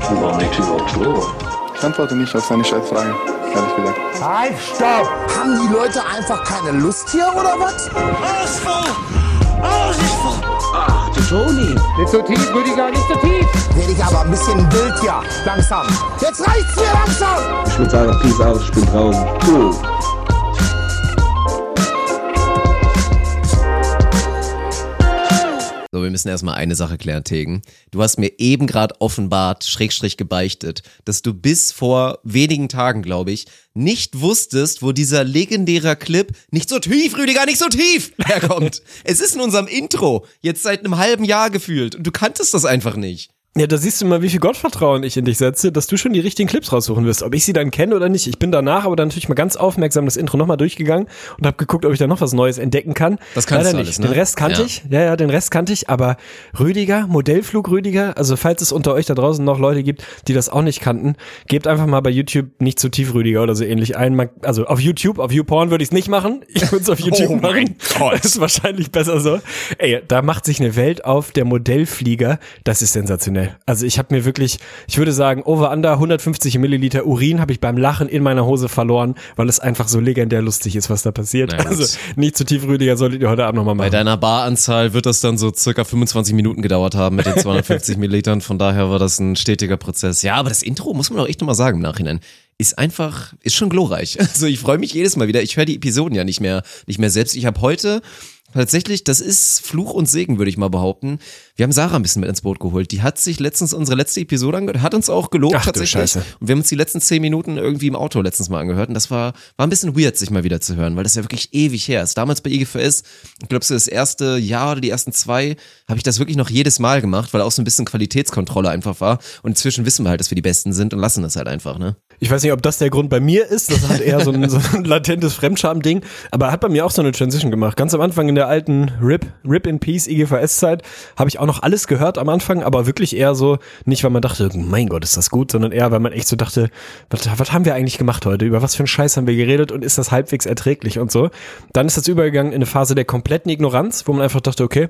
Warum liegt überhaupt Klo? Ich antworte nicht auf seine Scheißfrage, ehrlich gesagt. Halt, stopp! Haben die Leute einfach keine Lust hier oder was? Ach, du Toni. Nicht so tief, Rüdiger, nicht so tief. Werde ich aber ein bisschen wild hier. Langsam. Jetzt reicht's mir langsam! Ich würde sagen, Peace out, ich bin draußen. Cool. So, wir müssen erstmal eine Sache klären, Tegen. Du hast mir eben gerade offenbart, Schrägstrich gebeichtet, dass du bis vor wenigen Tagen, glaube ich, nicht wusstest, wo dieser legendäre Clip nicht so tief, Rüdiger, nicht so tief herkommt. es ist in unserem Intro, jetzt seit einem halben Jahr gefühlt. Und du kanntest das einfach nicht. Ja, da siehst du mal, wie viel Gottvertrauen ich in dich setze, dass du schon die richtigen Clips raussuchen wirst. Ob ich sie dann kenne oder nicht. Ich bin danach aber dann natürlich mal ganz aufmerksam das Intro nochmal durchgegangen und habe geguckt, ob ich da noch was Neues entdecken kann. Das kannst Leider du nicht. alles, ne? Den Rest kannte Ja. ich. Ja, ja, den Rest kannte ich. Aber Rüdiger, Modellflug Rüdiger, also falls es unter euch da draußen noch Leute gibt, die das auch nicht kannten, gebt einfach mal bei YouTube nicht zu tief Rüdiger oder so ähnlich ein. Also auf YouTube, auf YouPorn würde ich es nicht machen. Ich würde es auf YouTube Oh machen. Gott. Das ist wahrscheinlich besser so. Ey, da macht sich eine Welt auf, der Modellflieger, das ist sensationell. Also ich habe mir wirklich, ich würde sagen, over under 150 Milliliter Urin habe ich beim Lachen in meiner Hose verloren, weil es einfach so legendär lustig ist, was da passiert. Na gut. Also nicht zu tief, Rüdiger, solltet ihr heute Abend nochmal Bei machen. deiner Baranzahl wird das dann so circa 25 Minuten gedauert haben mit den 250 Millilitern. Von daher war das ein stetiger Prozess. Ja, aber das Intro, muss man auch echt nochmal sagen im Nachhinein, ist einfach, ist schon glorreich. Also ich freue mich jedes Mal wieder. Ich höre die Episoden ja nicht mehr, nicht mehr selbst. Ich habe heute tatsächlich, das ist Fluch und Segen, würde ich mal behaupten. Wir haben Sarah ein bisschen mit ins Boot geholt. Die hat sich letztens unsere letzte Episode angehört, hat uns auch gelobt Ach du tatsächlich. Und wir haben uns die letzten zehn Minuten irgendwie im Auto letztens mal angehört. Und das war, war ein bisschen weird, sich mal wieder zu hören, weil das ja wirklich ewig her ist. Damals bei IGVS, ich glaube, so das erste Jahr oder die ersten zwei, habe ich das wirklich noch jedes Mal gemacht, weil auch so ein bisschen Qualitätskontrolle einfach war. Und inzwischen wissen wir halt, dass wir die Besten sind und lassen das halt einfach, ne? Ich weiß nicht, ob das der Grund bei mir ist. Das hat eher so ein, so ein latentes Fremdscham-Ding. Aber er hat bei mir auch so eine Transition gemacht. Ganz am Anfang in der alten RIP, RIP in Peace IGVS-Zeit habe ich auch noch alles gehört am Anfang, aber wirklich eher so, nicht weil man dachte, mein Gott, ist das gut, sondern eher, weil man echt so dachte, was, was haben wir eigentlich gemacht heute? Über was für einen Scheiß haben wir geredet und ist das halbwegs erträglich und so. Dann ist das übergegangen in eine Phase der kompletten Ignoranz, wo man einfach dachte, okay,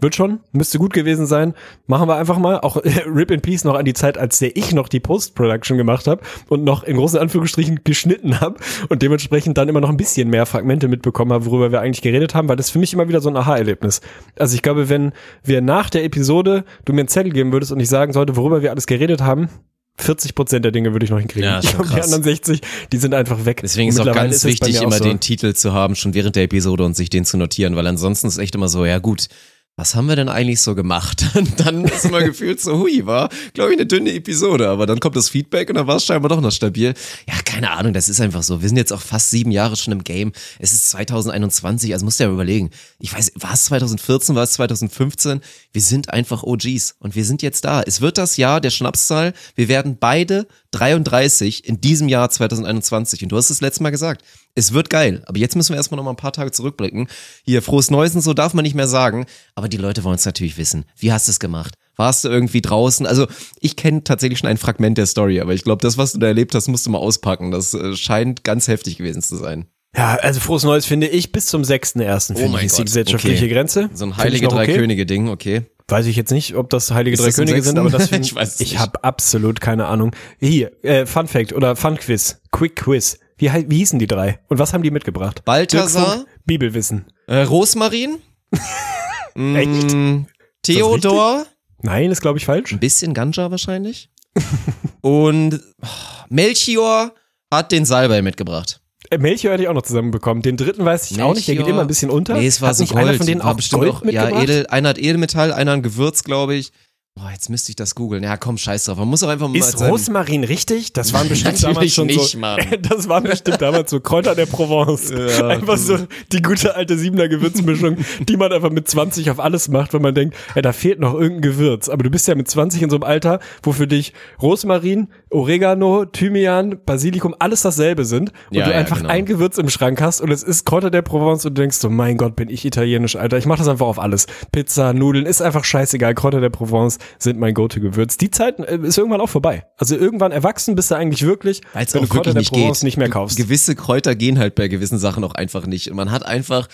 wird schon, müsste gut gewesen sein. Machen wir einfach mal. Auch Rip in Peace noch an die Zeit, als der ich noch die Post-Production gemacht habe und noch in großen Anführungsstrichen geschnitten habe und dementsprechend dann immer noch ein bisschen mehr Fragmente mitbekommen habe, worüber wir eigentlich geredet haben, weil das für mich immer wieder so ein Aha-Erlebnis. Also ich glaube, wenn wir nach der Episode du mir einen Zettel geben würdest und ich sagen sollte, worüber wir alles geredet haben, 40 Prozent der Dinge würde ich noch hinkriegen. Ja, ist Ich die anderen 60, die sind einfach weg. Deswegen ist auch ganz bei wichtig, immer so. den Titel zu haben, schon während der Episode und sich den zu notieren, weil ansonsten ist echt immer so, ja gut, was haben wir denn eigentlich so gemacht? Und dann ist immer gefühlt so, hui, war, glaube ich, eine dünne Episode, aber dann kommt das Feedback und dann war es scheinbar doch noch stabil. Ja, keine Ahnung, das ist einfach so. Wir sind jetzt auch fast sieben Jahre schon im Game. Es ist 2021, also musst du ja überlegen. Ich weiß, war es 2014, war es 2015? Wir sind einfach OGs und wir sind jetzt da. Es wird das Jahr der Schnapszahl. Wir werden beide 33 in diesem Jahr 2021. Und du hast es letztes Mal gesagt. Es wird geil. Aber jetzt müssen wir erstmal noch mal ein paar Tage zurückblicken. Hier, frohes Neues und so darf man nicht mehr sagen. Aber die Leute wollen es natürlich wissen. Wie hast du es gemacht? Warst du irgendwie draußen? Also, ich kenne tatsächlich schon ein Fragment der Story, aber ich glaube, das, was du da erlebt hast, musst du mal auspacken. Das äh, scheint ganz heftig gewesen zu sein. Ja, also frohes Neues finde ich bis zum 6.1. finde Oh mein ich ist die gesellschaftliche okay. Grenze. So ein heilige okay. Könige-Ding, okay. Weiß ich jetzt nicht, ob das heilige Ist drei das Könige sind, aber das find, Ich weiß ich habe absolut keine Ahnung. Hier, äh, Fun Fact oder Fun Quiz, Quick Quiz. Wie, wie hießen die drei? Und was haben die mitgebracht? Balthasar? Bibelwissen. Äh, Rosmarin? Echt? Mm, Theodor? Nein, ist glaube ich falsch. Ein bisschen Ganja wahrscheinlich. Und oh, Melchior hat den Salbei mitgebracht. Äh, Melchior hätte ich auch noch zusammenbekommen. Den dritten weiß ich auch nicht, der geht Melchior- immer ein bisschen unter. Nee, es war Hat so nicht Gold. einer von denen war auch bestimmt Gold auch, ja? Edel, einer hat Edelmetall, einer ein Gewürz, glaube ich. Boah, jetzt müsste ich das googeln. Ja, komm, scheiß drauf. Man muss auch einfach mal Ist Rosmarin richtig? Das waren bestimmt damals schon nicht, so. Mann. Das waren bestimmt damals so Kräuter der Provence. einfach so die gute alte Siebener Gewürzmischung, die man einfach mit 20 auf alles macht, wenn man denkt, ey, da fehlt noch irgendein Gewürz. Aber du bist ja mit 20 in so einem Alter, wo für dich Rosmarin, Oregano, Thymian, Basilikum alles dasselbe sind und Ja, du ja, einfach genau. ein Gewürz im Schrank hast und es ist Kräuter der Provence und du denkst so, mein Gott, bin ich italienisch, Alter. Ich mach das einfach auf alles. Pizza, Nudeln, ist einfach scheißegal. Kräuter der Provence sind mein Go-To-Gewürz. Die Zeit äh, ist irgendwann auch vorbei. Also irgendwann erwachsen bist du eigentlich wirklich, Weil's wenn du Kräuter wirklich der nicht Provence geht. nicht mehr kaufst. Gewisse Kräuter gehen halt bei gewissen Sachen auch einfach nicht. Und man hat einfach,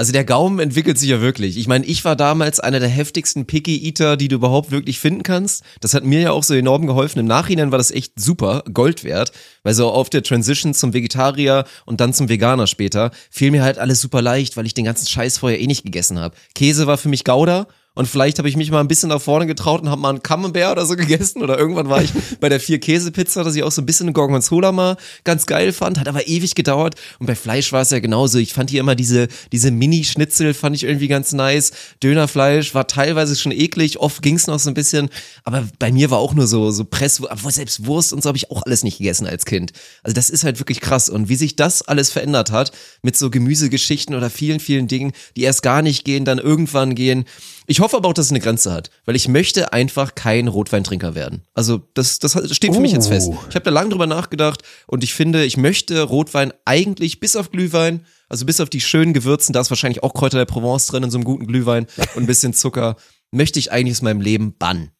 Also der Gaumen entwickelt sich ja wirklich. Ich meine, ich war damals einer der heftigsten Picky Eater, die du überhaupt wirklich finden kannst. Das hat mir ja auch so enorm geholfen. Im Nachhinein war das echt super, Gold wert, weil so auf der Transition zum Vegetarier und dann zum Veganer später fiel mir halt alles super leicht, weil ich den ganzen Scheiß vorher eh nicht gegessen habe. Käse war für mich Gouda und vielleicht habe ich mich mal ein bisschen nach vorne getraut und habe mal einen Camembert oder so gegessen. Oder irgendwann war ich bei der Vier-Käse-Pizza, dass ich auch so ein bisschen eine Gorgonzola mal ganz geil fand. Hat aber ewig gedauert. Und bei Fleisch war es ja genauso. Ich fand hier immer diese, diese Mini-Schnitzel fand ich irgendwie ganz nice. Dönerfleisch war teilweise schon eklig. Oft ging es noch so ein bisschen. Aber bei mir war auch nur so, so Press, aber selbst Wurst und so habe ich auch alles nicht gegessen als Kind. Also das ist halt wirklich krass. Und wie sich das alles verändert hat mit so Gemüsegeschichten oder vielen, vielen Dingen, die erst gar nicht gehen, dann irgendwann gehen. Ich hoffe aber auch, dass es eine Grenze hat, weil ich möchte einfach kein Rotweintrinker werden. Also das, das steht für mich jetzt fest. Ich habe da lange drüber nachgedacht und ich finde, ich möchte Rotwein eigentlich bis auf Glühwein, also bis auf die schönen Gewürzen, da ist wahrscheinlich auch Kräuter der Provence drin in so einem guten Glühwein und ein bisschen Zucker, möchte ich eigentlich aus meinem Leben bannen.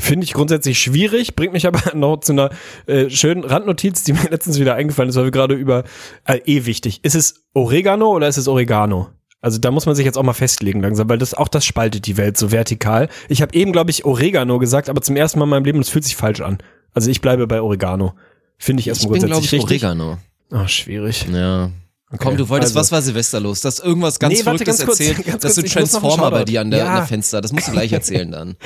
Finde ich grundsätzlich schwierig, bringt mich aber noch zu einer äh, schönen Randnotiz, die mir letztens wieder eingefallen ist, weil wir gerade über äh, eh wichtig. Ist es Oregano oder ist es Oregano? Also da muss man sich jetzt auch mal festlegen langsam, weil das auch das spaltet die Welt so vertikal. Ich habe eben, glaube ich, Oregano gesagt, aber zum ersten Mal in meinem Leben, das fühlt sich falsch an. Also ich bleibe bei Oregano. Finde ich erstmal Ich bin, grundsätzlich ich, richtig. Oregano. Ah, schwierig. Ja. Komm, du wolltest, also- was war Silvester los? Das irgendwas ganz Nee, warte, Verrücktes ganz kurz, erzählt, ganz dass du Transformer bei dir an der, Ja. an der Fenster, das musst du gleich erzählen dann.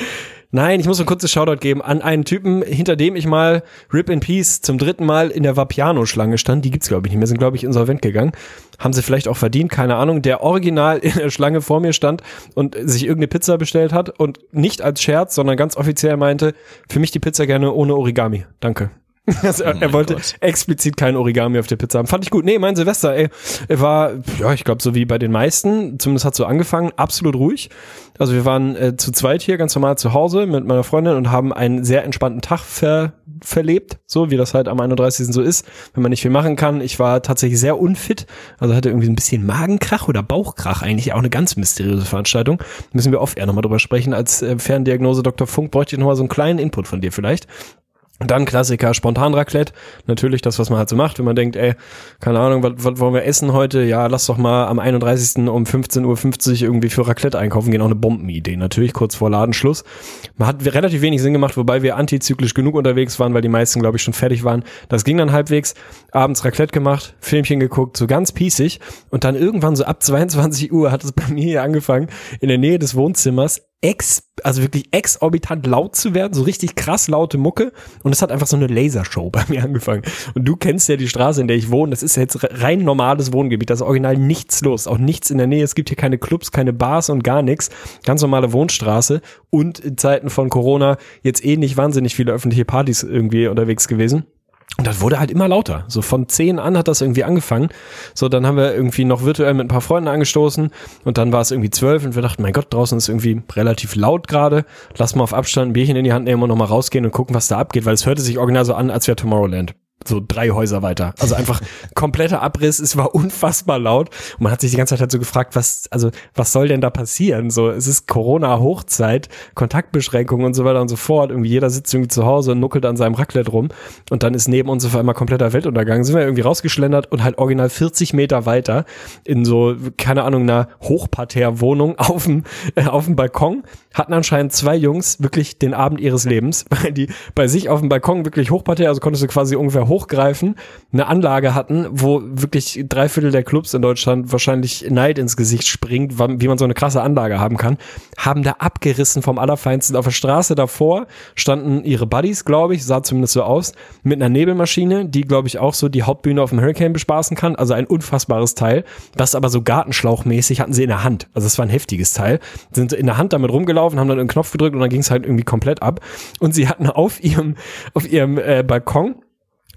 Nein, ich muss ein kurzes Shoutout geben an einen Typen, hinter dem ich mal Rip in Peace zum dritten Mal in der Vapiano-Schlange stand. Die gibt's glaube ich nicht mehr, sind glaube ich insolvent gegangen. Haben sie vielleicht auch verdient, keine Ahnung. Der original in der Schlange vor mir stand und sich irgendeine Pizza bestellt hat und nicht als Scherz, sondern ganz offiziell meinte, für mich die Pizza gerne ohne Origami. Danke. Also er, er wollte Gott. explizit kein Origami auf der Pizza haben. Fand ich gut. Nee, mein Silvester, ey, er war, ja, ich glaube, so wie bei den meisten, zumindest hat so angefangen, absolut ruhig. Also wir waren äh, zu zweit hier ganz normal zu Hause mit meiner Freundin und haben einen sehr entspannten Tag ver verlebt, so wie das halt am 31. so ist, wenn man nicht viel machen kann. Ich war tatsächlich sehr unfit, also hatte irgendwie ein bisschen Magenkrach oder Bauchkrach, eigentlich auch eine ganz mysteriöse Veranstaltung. Müssen wir oft eher nochmal drüber sprechen. Als äh, Ferndiagnose Dr. Funk bräuchte ich nochmal so einen kleinen Input von dir vielleicht. Dann Klassiker, Spontan-Raclette. Natürlich das, was man halt so macht, wenn man denkt, ey, keine Ahnung, was, was wollen wir essen heute? Ja, lass doch mal am 31. um 15.50 Uhr irgendwie für Raclette einkaufen gehen. Auch eine Bombenidee. Natürlich kurz vor Ladenschluss. Man hat relativ wenig Sinn gemacht, wobei wir antizyklisch genug unterwegs waren, weil die meisten, glaube ich, schon fertig waren. Das ging dann halbwegs. Abends Raclette gemacht, Filmchen geguckt, so ganz pießig. Und dann irgendwann so ab 22 Uhr hat es bei mir hier angefangen, in der Nähe des Wohnzimmers ex, also wirklich exorbitant laut zu werden, so richtig krass laute Mucke. Und es hat einfach so eine Lasershow bei mir angefangen. Und du kennst ja die Straße, in der ich wohne. Das ist jetzt rein normales Wohngebiet. Da ist original nichts los. Auch nichts in der Nähe. Es gibt hier keine Clubs, keine Bars und gar nichts. Ganz normale Wohnstraße. Und in Zeiten von Corona jetzt eh nicht wahnsinnig viele öffentliche Partys irgendwie unterwegs gewesen. Und das wurde halt immer lauter. So von 10 an hat das irgendwie angefangen. So, dann haben wir irgendwie noch virtuell mit ein paar Freunden angestoßen und dann war es irgendwie 12 und wir dachten, mein Gott, draußen ist irgendwie relativ laut gerade. Lass mal auf Abstand ein Bierchen in die Hand nehmen und nochmal rausgehen und gucken, was da abgeht, weil es hörte sich original so an, als wäre Tomorrowland. So drei Häuser weiter. Also einfach kompletter Abriss. Es war unfassbar laut. Und man hat sich die ganze Zeit halt so gefragt, was, also, was soll denn da passieren? So, es ist Corona-Hochzeit, Kontaktbeschränkungen und so weiter und so fort. Irgendwie jeder sitzt irgendwie zu Hause und nuckelt an seinem Raclette rum. Und dann ist neben uns auf einmal kompletter Weltuntergang. Sind wir irgendwie rausgeschlendert und halt original 40 Meter weiter in so, keine Ahnung, einer Hochparterre-Wohnung auf dem, äh, auf dem Balkon hatten anscheinend zwei Jungs wirklich den Abend ihres Lebens, weil die bei sich auf dem Balkon wirklich Hochparterre, also konntest du quasi ungefähr hochgreifen, eine Anlage hatten, wo wirklich drei Viertel der Clubs in Deutschland wahrscheinlich Neid ins Gesicht springt, wie man so eine krasse Anlage haben kann, haben da abgerissen vom Allerfeinsten. Auf der Straße davor standen ihre Buddies, glaube ich, sah zumindest so aus, mit einer Nebelmaschine, die, glaube ich, auch so die Hauptbühne auf dem Hurricane bespaßen kann. Also ein unfassbares Teil. Das aber so gartenschlauchmäßig hatten sie in der Hand. Also es war ein heftiges Teil. Sind in der Hand damit rumgelaufen, haben dann einen Knopf gedrückt und dann ging es halt irgendwie komplett ab. Und sie hatten auf ihrem, auf ihrem äh, Balkon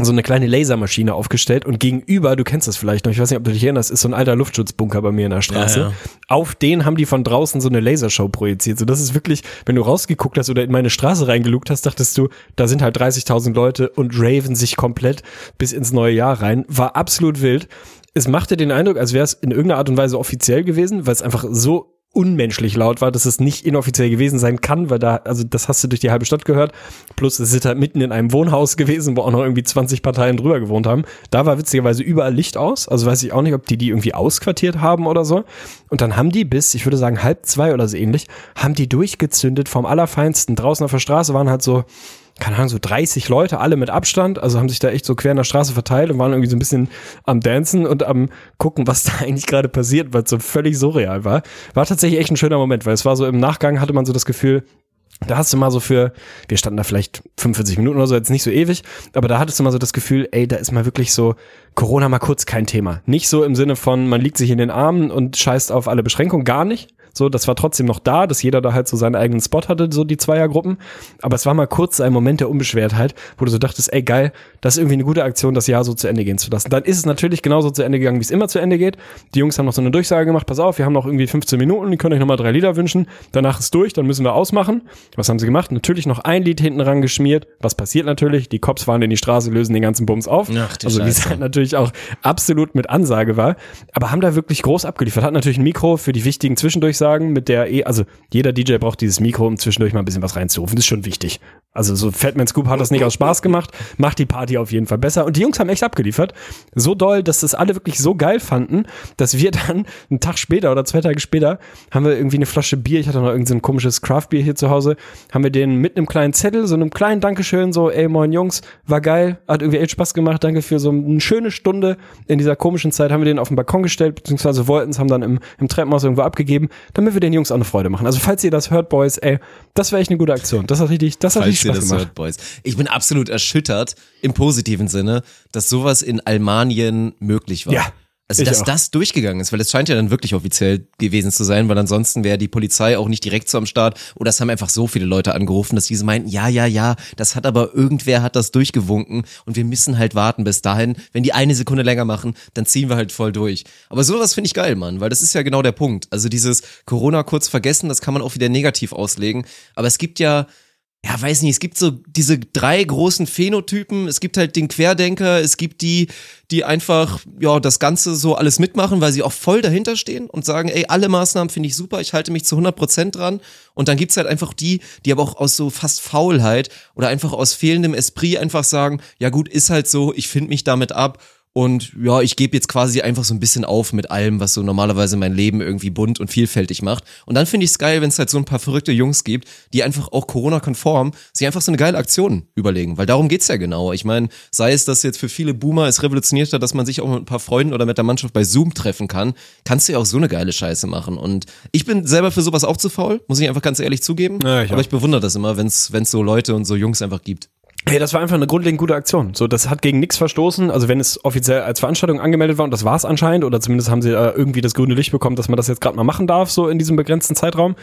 so eine kleine Lasermaschine aufgestellt und gegenüber, du kennst das vielleicht noch, ich weiß nicht, ob du dich erinnerst, ist so ein alter Luftschutzbunker bei mir in der Straße. Ja, ja. Auf den haben die von draußen so eine Lasershow projiziert. So, das ist wirklich, wenn du rausgeguckt hast oder in meine Straße reingelugt hast, dachtest du, da sind halt 30.000 Leute und raven sich komplett bis ins neue Jahr rein. War absolut wild. Es machte den Eindruck, als wäre es in irgendeiner Art und Weise offiziell gewesen, weil es einfach so unmenschlich laut war, dass es nicht inoffiziell gewesen sein kann, weil da, also das hast du durch die halbe Stadt gehört. Plus es ist halt mitten in einem Wohnhaus gewesen, wo auch noch irgendwie 20 Parteien drüber gewohnt haben. Da war witzigerweise überall Licht aus. Also weiß ich auch nicht, ob die die irgendwie ausquartiert haben oder so. Und dann haben die bis, ich würde sagen halb zwei oder so ähnlich, haben die durchgezündet vom Allerfeinsten. Draußen auf der Straße waren halt so, keine Ahnung, so 30 Leute, alle mit Abstand, also haben sich da echt so quer in der Straße verteilt und waren irgendwie so ein bisschen am Dancen und am gucken, was da eigentlich gerade passiert, weil es so völlig surreal war. War tatsächlich echt ein schöner Moment, weil es war so im Nachgang hatte man so das Gefühl, da hast du mal so für, wir standen da vielleicht 45 Minuten oder so, jetzt nicht so ewig, aber da hattest du mal so das Gefühl, ey, da ist mal wirklich so Corona mal kurz kein Thema. Nicht so im Sinne von, man liegt sich in den Armen und scheißt auf alle Beschränkungen, gar nicht, so, das war trotzdem noch da, dass jeder da halt so seinen eigenen Spot hatte, so die Zweiergruppen. Aber es war mal kurz ein Moment der Unbeschwertheit, wo du so dachtest, ey geil, das ist irgendwie eine gute Aktion, das Jahr so zu Ende gehen zu lassen. Dann ist es natürlich genauso zu Ende gegangen, wie es immer zu Ende geht. Die Jungs haben noch so eine Durchsage gemacht, pass auf, wir haben noch irgendwie 15 Minuten, die können euch nochmal drei Lieder wünschen. Danach ist durch, dann müssen wir ausmachen. Was haben sie gemacht? Natürlich noch ein Lied hinten ran geschmiert. Was passiert natürlich? Die Cops fahren in die Straße, lösen den ganzen Bums auf. Ach, also wie es halt natürlich auch absolut mit Ansage war. Aber haben da wirklich groß abgeliefert. Hat natürlich ein Mikro für die wichtigen Zwischendurchsagen mit der eh, also jeder DJ braucht dieses Mikro, um zwischendurch mal ein bisschen was reinzurufen. Das ist schon wichtig. Also so Fatman Scoop hat das nicht aus Spaß gemacht, macht die Party auf jeden Fall besser. Und die Jungs haben echt abgeliefert. So doll, dass das alle wirklich so geil fanden, dass wir dann einen Tag später oder zwei Tage später haben wir irgendwie eine Flasche Bier, ich hatte noch irgendein so ein komisches Craft-Bier hier zu Hause, haben wir den mit einem kleinen Zettel, so einem kleinen Dankeschön, so, ey moin Jungs, war geil, hat irgendwie echt Spaß gemacht, danke für so eine schöne Stunde in dieser komischen Zeit, haben wir den auf den Balkon gestellt, beziehungsweise wollten es, haben dann im, im Treppenhaus irgendwo abgegeben, damit wir den Jungs auch eine Freude machen. Also falls ihr das hört, Boys, ey, das wäre echt eine gute Aktion. Das hat richtig, das hat Falls richtig ihr Spaß das gemacht. hört, Boys. Ich bin absolut erschüttert, im positiven Sinne, dass sowas in Almanien möglich war. Ja, Also, ich dass auch. das durchgegangen ist, weil es scheint ja dann wirklich offiziell gewesen zu sein, weil ansonsten wäre die Polizei auch nicht direkt so am Start. Oder es haben einfach so viele Leute angerufen, dass diese meinten, ja, ja, ja, das hat aber irgendwer hat das durchgewunken und wir müssen halt warten bis dahin. Wenn die eine Sekunde länger machen, dann ziehen wir halt voll durch. Aber sowas finde ich geil, Mann, weil das ist ja genau der Punkt. Also dieses Corona kurz vergessen, das kann man auch wieder negativ auslegen. Aber es gibt ja, ja, weiß nicht, es gibt so diese drei großen Phänotypen. Es gibt halt den Querdenker, es gibt die, die einfach, ja, das Ganze so alles mitmachen, weil sie auch voll dahinter stehen und sagen, ey, alle Maßnahmen finde ich super, ich halte mich zu 100 Prozent dran. Und dann gibt's halt einfach die, die aber auch aus so fast Faulheit oder einfach aus fehlendem Esprit einfach sagen, ja gut, ist halt so, ich finde mich damit ab und ja, ich gebe jetzt quasi einfach so ein bisschen auf mit allem, was so normalerweise mein Leben irgendwie bunt und vielfältig macht. Und dann finde ich es geil, wenn es halt so ein paar verrückte Jungs gibt, die einfach auch Corona-konform sich einfach so eine geile Aktion überlegen. Weil darum geht's ja genau. Ich meine, sei es, dass jetzt für viele Boomer es revolutioniert hat, dass man sich auch mit ein paar Freunden oder mit der Mannschaft bei Zoom treffen kann, kannst du ja auch so eine geile Scheiße machen. Und ich bin selber für sowas auch zu faul, muss ich einfach ganz ehrlich zugeben. Ja, ich Aber auch. ich bewundere das immer, wenn es so Leute und so Jungs einfach gibt. Hey, das war einfach eine grundlegend gute Aktion. So, das hat gegen nichts verstoßen. Also wenn es offiziell als Veranstaltung angemeldet war, und das war es anscheinend, oder zumindest haben sie äh, irgendwie das grüne Licht bekommen, dass man das jetzt gerade mal machen darf, so in diesem begrenzten Zeitraum.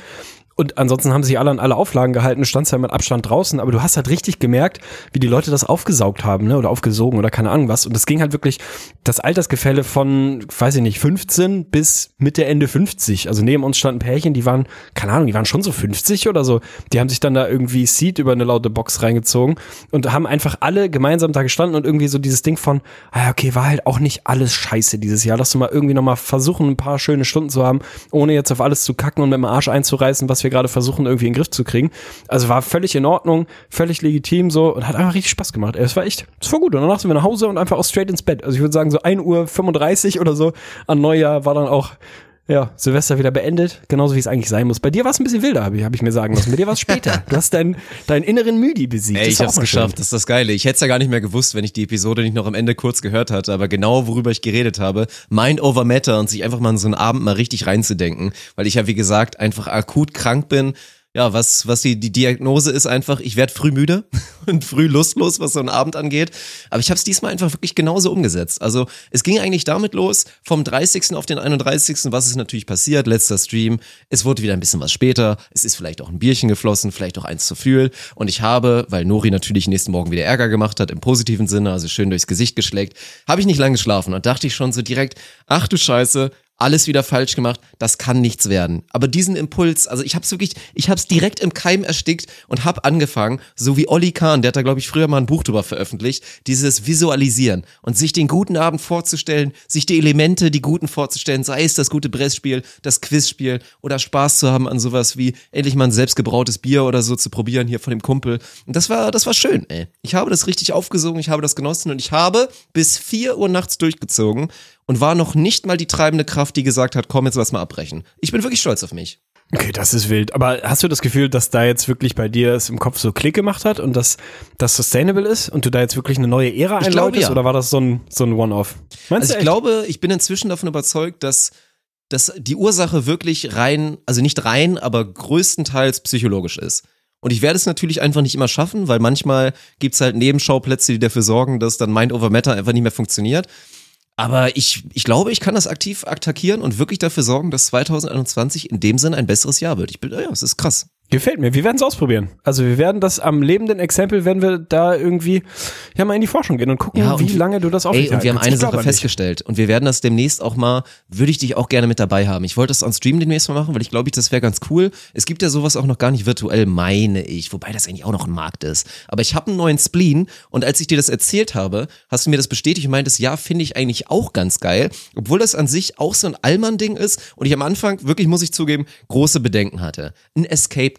Und ansonsten haben sich alle an alle Auflagen gehalten, stand ja mit Abstand draußen, aber du hast halt richtig gemerkt, wie die Leute das aufgesaugt haben, ne, oder aufgesogen oder keine Ahnung was. Und das ging halt wirklich das Altersgefälle von, weiß ich nicht, 15 bis Mitte, Ende 50. Also neben uns standen Pärchen, die waren, keine Ahnung, die waren schon so 50 oder so. Die haben sich dann da irgendwie Seat über eine laute Box reingezogen und haben einfach alle gemeinsam da gestanden und irgendwie so dieses Ding von, ah, okay, war halt auch nicht alles scheiße dieses Jahr. Lass du mal irgendwie nochmal versuchen, ein paar schöne Stunden zu haben, ohne jetzt auf alles zu kacken und mit dem Arsch einzureißen, was wir gerade versuchen, irgendwie in den Griff zu kriegen. Also war völlig in Ordnung, völlig legitim so und hat einfach richtig Spaß gemacht. Es war echt, es war gut. Und danach sind wir nach Hause und einfach auch straight ins Bett. Also ich würde sagen, so 1 Uhr 35 oder so an Neujahr war dann auch ja, Silvester wieder beendet, genauso wie es eigentlich sein muss. Bei dir war es ein bisschen wilder, habe ich, hab ich mir sagen lassen. Bei dir war es später. Du hast deinen, deinen inneren Müdi besiegt. Ey, ich hab's geschafft, das ist das Geile. Ich hätte es ja gar nicht mehr gewusst, wenn ich die Episode nicht noch am Ende kurz gehört hatte, aber genau worüber ich geredet habe, Mind over Matter und sich einfach mal in so einen Abend mal richtig reinzudenken, weil ich ja wie gesagt einfach akut krank bin. Ja, was, was die, die Diagnose ist einfach, ich werde früh müde und früh lustlos, was so einen Abend angeht. Aber ich habe es diesmal einfach wirklich genauso umgesetzt. Also es ging eigentlich damit los, vom 30. auf den 31. Was ist natürlich passiert? Letzter Stream. Es wurde wieder ein bisschen was später. Es ist vielleicht auch ein Bierchen geflossen, vielleicht auch eins zu viel. Und ich habe, weil Nori natürlich nächsten Morgen wieder Ärger gemacht hat, im positiven Sinne, also schön durchs Gesicht geschlägt, habe ich nicht lange geschlafen und dachte ich schon so direkt, ach du Scheiße, alles wieder falsch gemacht, das kann nichts werden. Aber diesen Impuls, also ich hab's wirklich, ich hab's direkt im Keim erstickt und hab angefangen, so wie Olli Kahn, der hat da glaube ich früher mal ein Buch drüber veröffentlicht, dieses Visualisieren und sich den guten Abend vorzustellen, sich die Elemente, die guten vorzustellen, sei es das gute Brettspiel, das Quizspiel oder Spaß zu haben an sowas wie endlich mal ein selbstgebrautes Bier oder so zu probieren hier von dem Kumpel. Und das war, das war schön, ey. Ich habe das richtig aufgesogen, ich habe das genossen und ich habe bis vier Uhr nachts durchgezogen und war noch nicht mal die treibende Kraft, die gesagt hat, komm, jetzt lass mal abbrechen. Ich bin wirklich stolz auf mich. Okay, das ist wild. Aber hast du das Gefühl, dass da jetzt wirklich bei dir es im Kopf so Klick gemacht hat und dass das sustainable ist und du da jetzt wirklich eine neue Ära Ich glaube, einläutest ja. oder war das so ein, so ein One-Off? Meinst Also du ich glaube, ich bin inzwischen davon überzeugt, dass, dass die Ursache wirklich rein, also nicht rein, aber größtenteils psychologisch ist. Und ich werde es natürlich einfach nicht immer schaffen, weil manchmal gibt's halt Nebenschauplätze, die dafür sorgen, dass dann Mind over Matter einfach nicht mehr funktioniert. Aber ich, ich glaube, ich kann das aktiv attackieren und wirklich dafür sorgen, dass 2021 in dem Sinn ein besseres Jahr wird. Ich bin, ja, es ist krass. Gefällt mir. Wir werden es ausprobieren. Also wir werden das am lebenden Exempel, werden wir da irgendwie ja mal in die Forschung gehen und gucken, Ja, und wie lange du das Ey, aufrechterhalten und wir haben eine Sache festgestellt und wir werden das demnächst auch mal, würde ich dich auch gerne mit dabei haben. Ich wollte das on Stream demnächst mal machen, weil ich glaube, ich, das wäre ganz cool. Es gibt ja sowas auch noch gar nicht virtuell, meine ich, wobei das eigentlich auch noch ein Markt ist. Aber ich habe einen neuen Spleen und als ich dir das erzählt habe, hast du mir das bestätigt und meintest, ja, finde ich eigentlich auch ganz geil, obwohl das an sich auch so ein Allmann-Ding ist und ich am Anfang, wirklich muss ich zugeben, große Bedenken hatte. Ein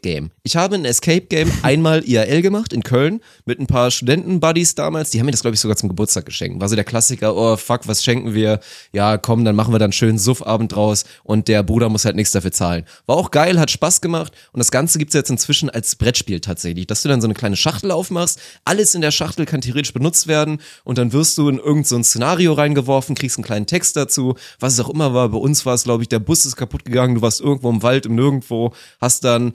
Escape-Game. Ich habe ein Escape-Game einmal IRL gemacht in Köln mit ein paar Studenten-Buddies damals, die haben mir das, glaube ich, sogar zum Geburtstag geschenkt. War so der Klassiker, oh fuck, was schenken wir? Ja, komm, dann machen wir dann einen schönen Suffabend draus und der Bruder muss halt nichts dafür zahlen. War auch geil, hat Spaß gemacht und das Ganze gibt's jetzt inzwischen als Brettspiel tatsächlich, dass du dann so eine kleine Schachtel aufmachst, alles in der Schachtel kann theoretisch benutzt werden und dann wirst du in irgendein so Szenario reingeworfen, kriegst einen kleinen Text dazu, was es auch immer war. Bei uns war es, glaube ich, der Bus ist kaputt gegangen, du warst irgendwo im Wald, im Nirgendwo, hast dann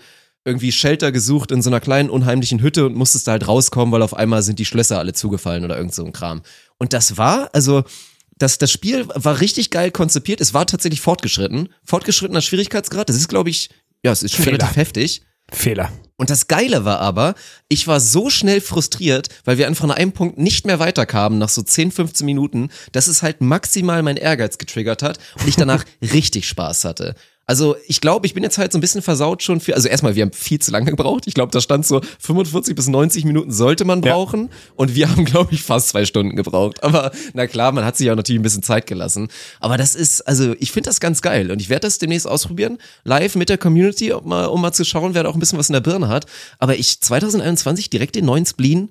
irgendwie Shelter gesucht in so einer kleinen unheimlichen Hütte und musstest da halt rauskommen, weil auf einmal sind die Schlösser alle zugefallen oder irgend so ein Kram. Und das war, also, das, das Spiel war richtig geil konzipiert. Es war tatsächlich fortgeschritten. Fortgeschrittener Schwierigkeitsgrad. Das ist, glaube ich, ja, es ist schon Fehler. relativ heftig. Fehler. Und das Geile war aber, ich war so schnell frustriert, weil wir einfach an einem Punkt nicht mehr weiterkamen, nach so 10, 15 Minuten, dass es halt maximal mein Ehrgeiz getriggert hat und ich danach richtig Spaß hatte. Also ich glaube, ich bin jetzt halt so ein bisschen versaut schon für, also erstmal, wir haben viel zu lange gebraucht. Ich glaube, da stand so 45 bis 90 Minuten sollte man Ja. brauchen und wir haben, glaube ich, fast zwei Stunden gebraucht. Aber na klar, man hat sich auch natürlich ein bisschen Zeit gelassen. Aber das ist, also ich finde das ganz geil und ich werde das demnächst ausprobieren, live mit der Community, um mal, um mal zu schauen, wer da auch ein bisschen was in der Birne hat. Aber ich 2021 direkt den neuen Spleen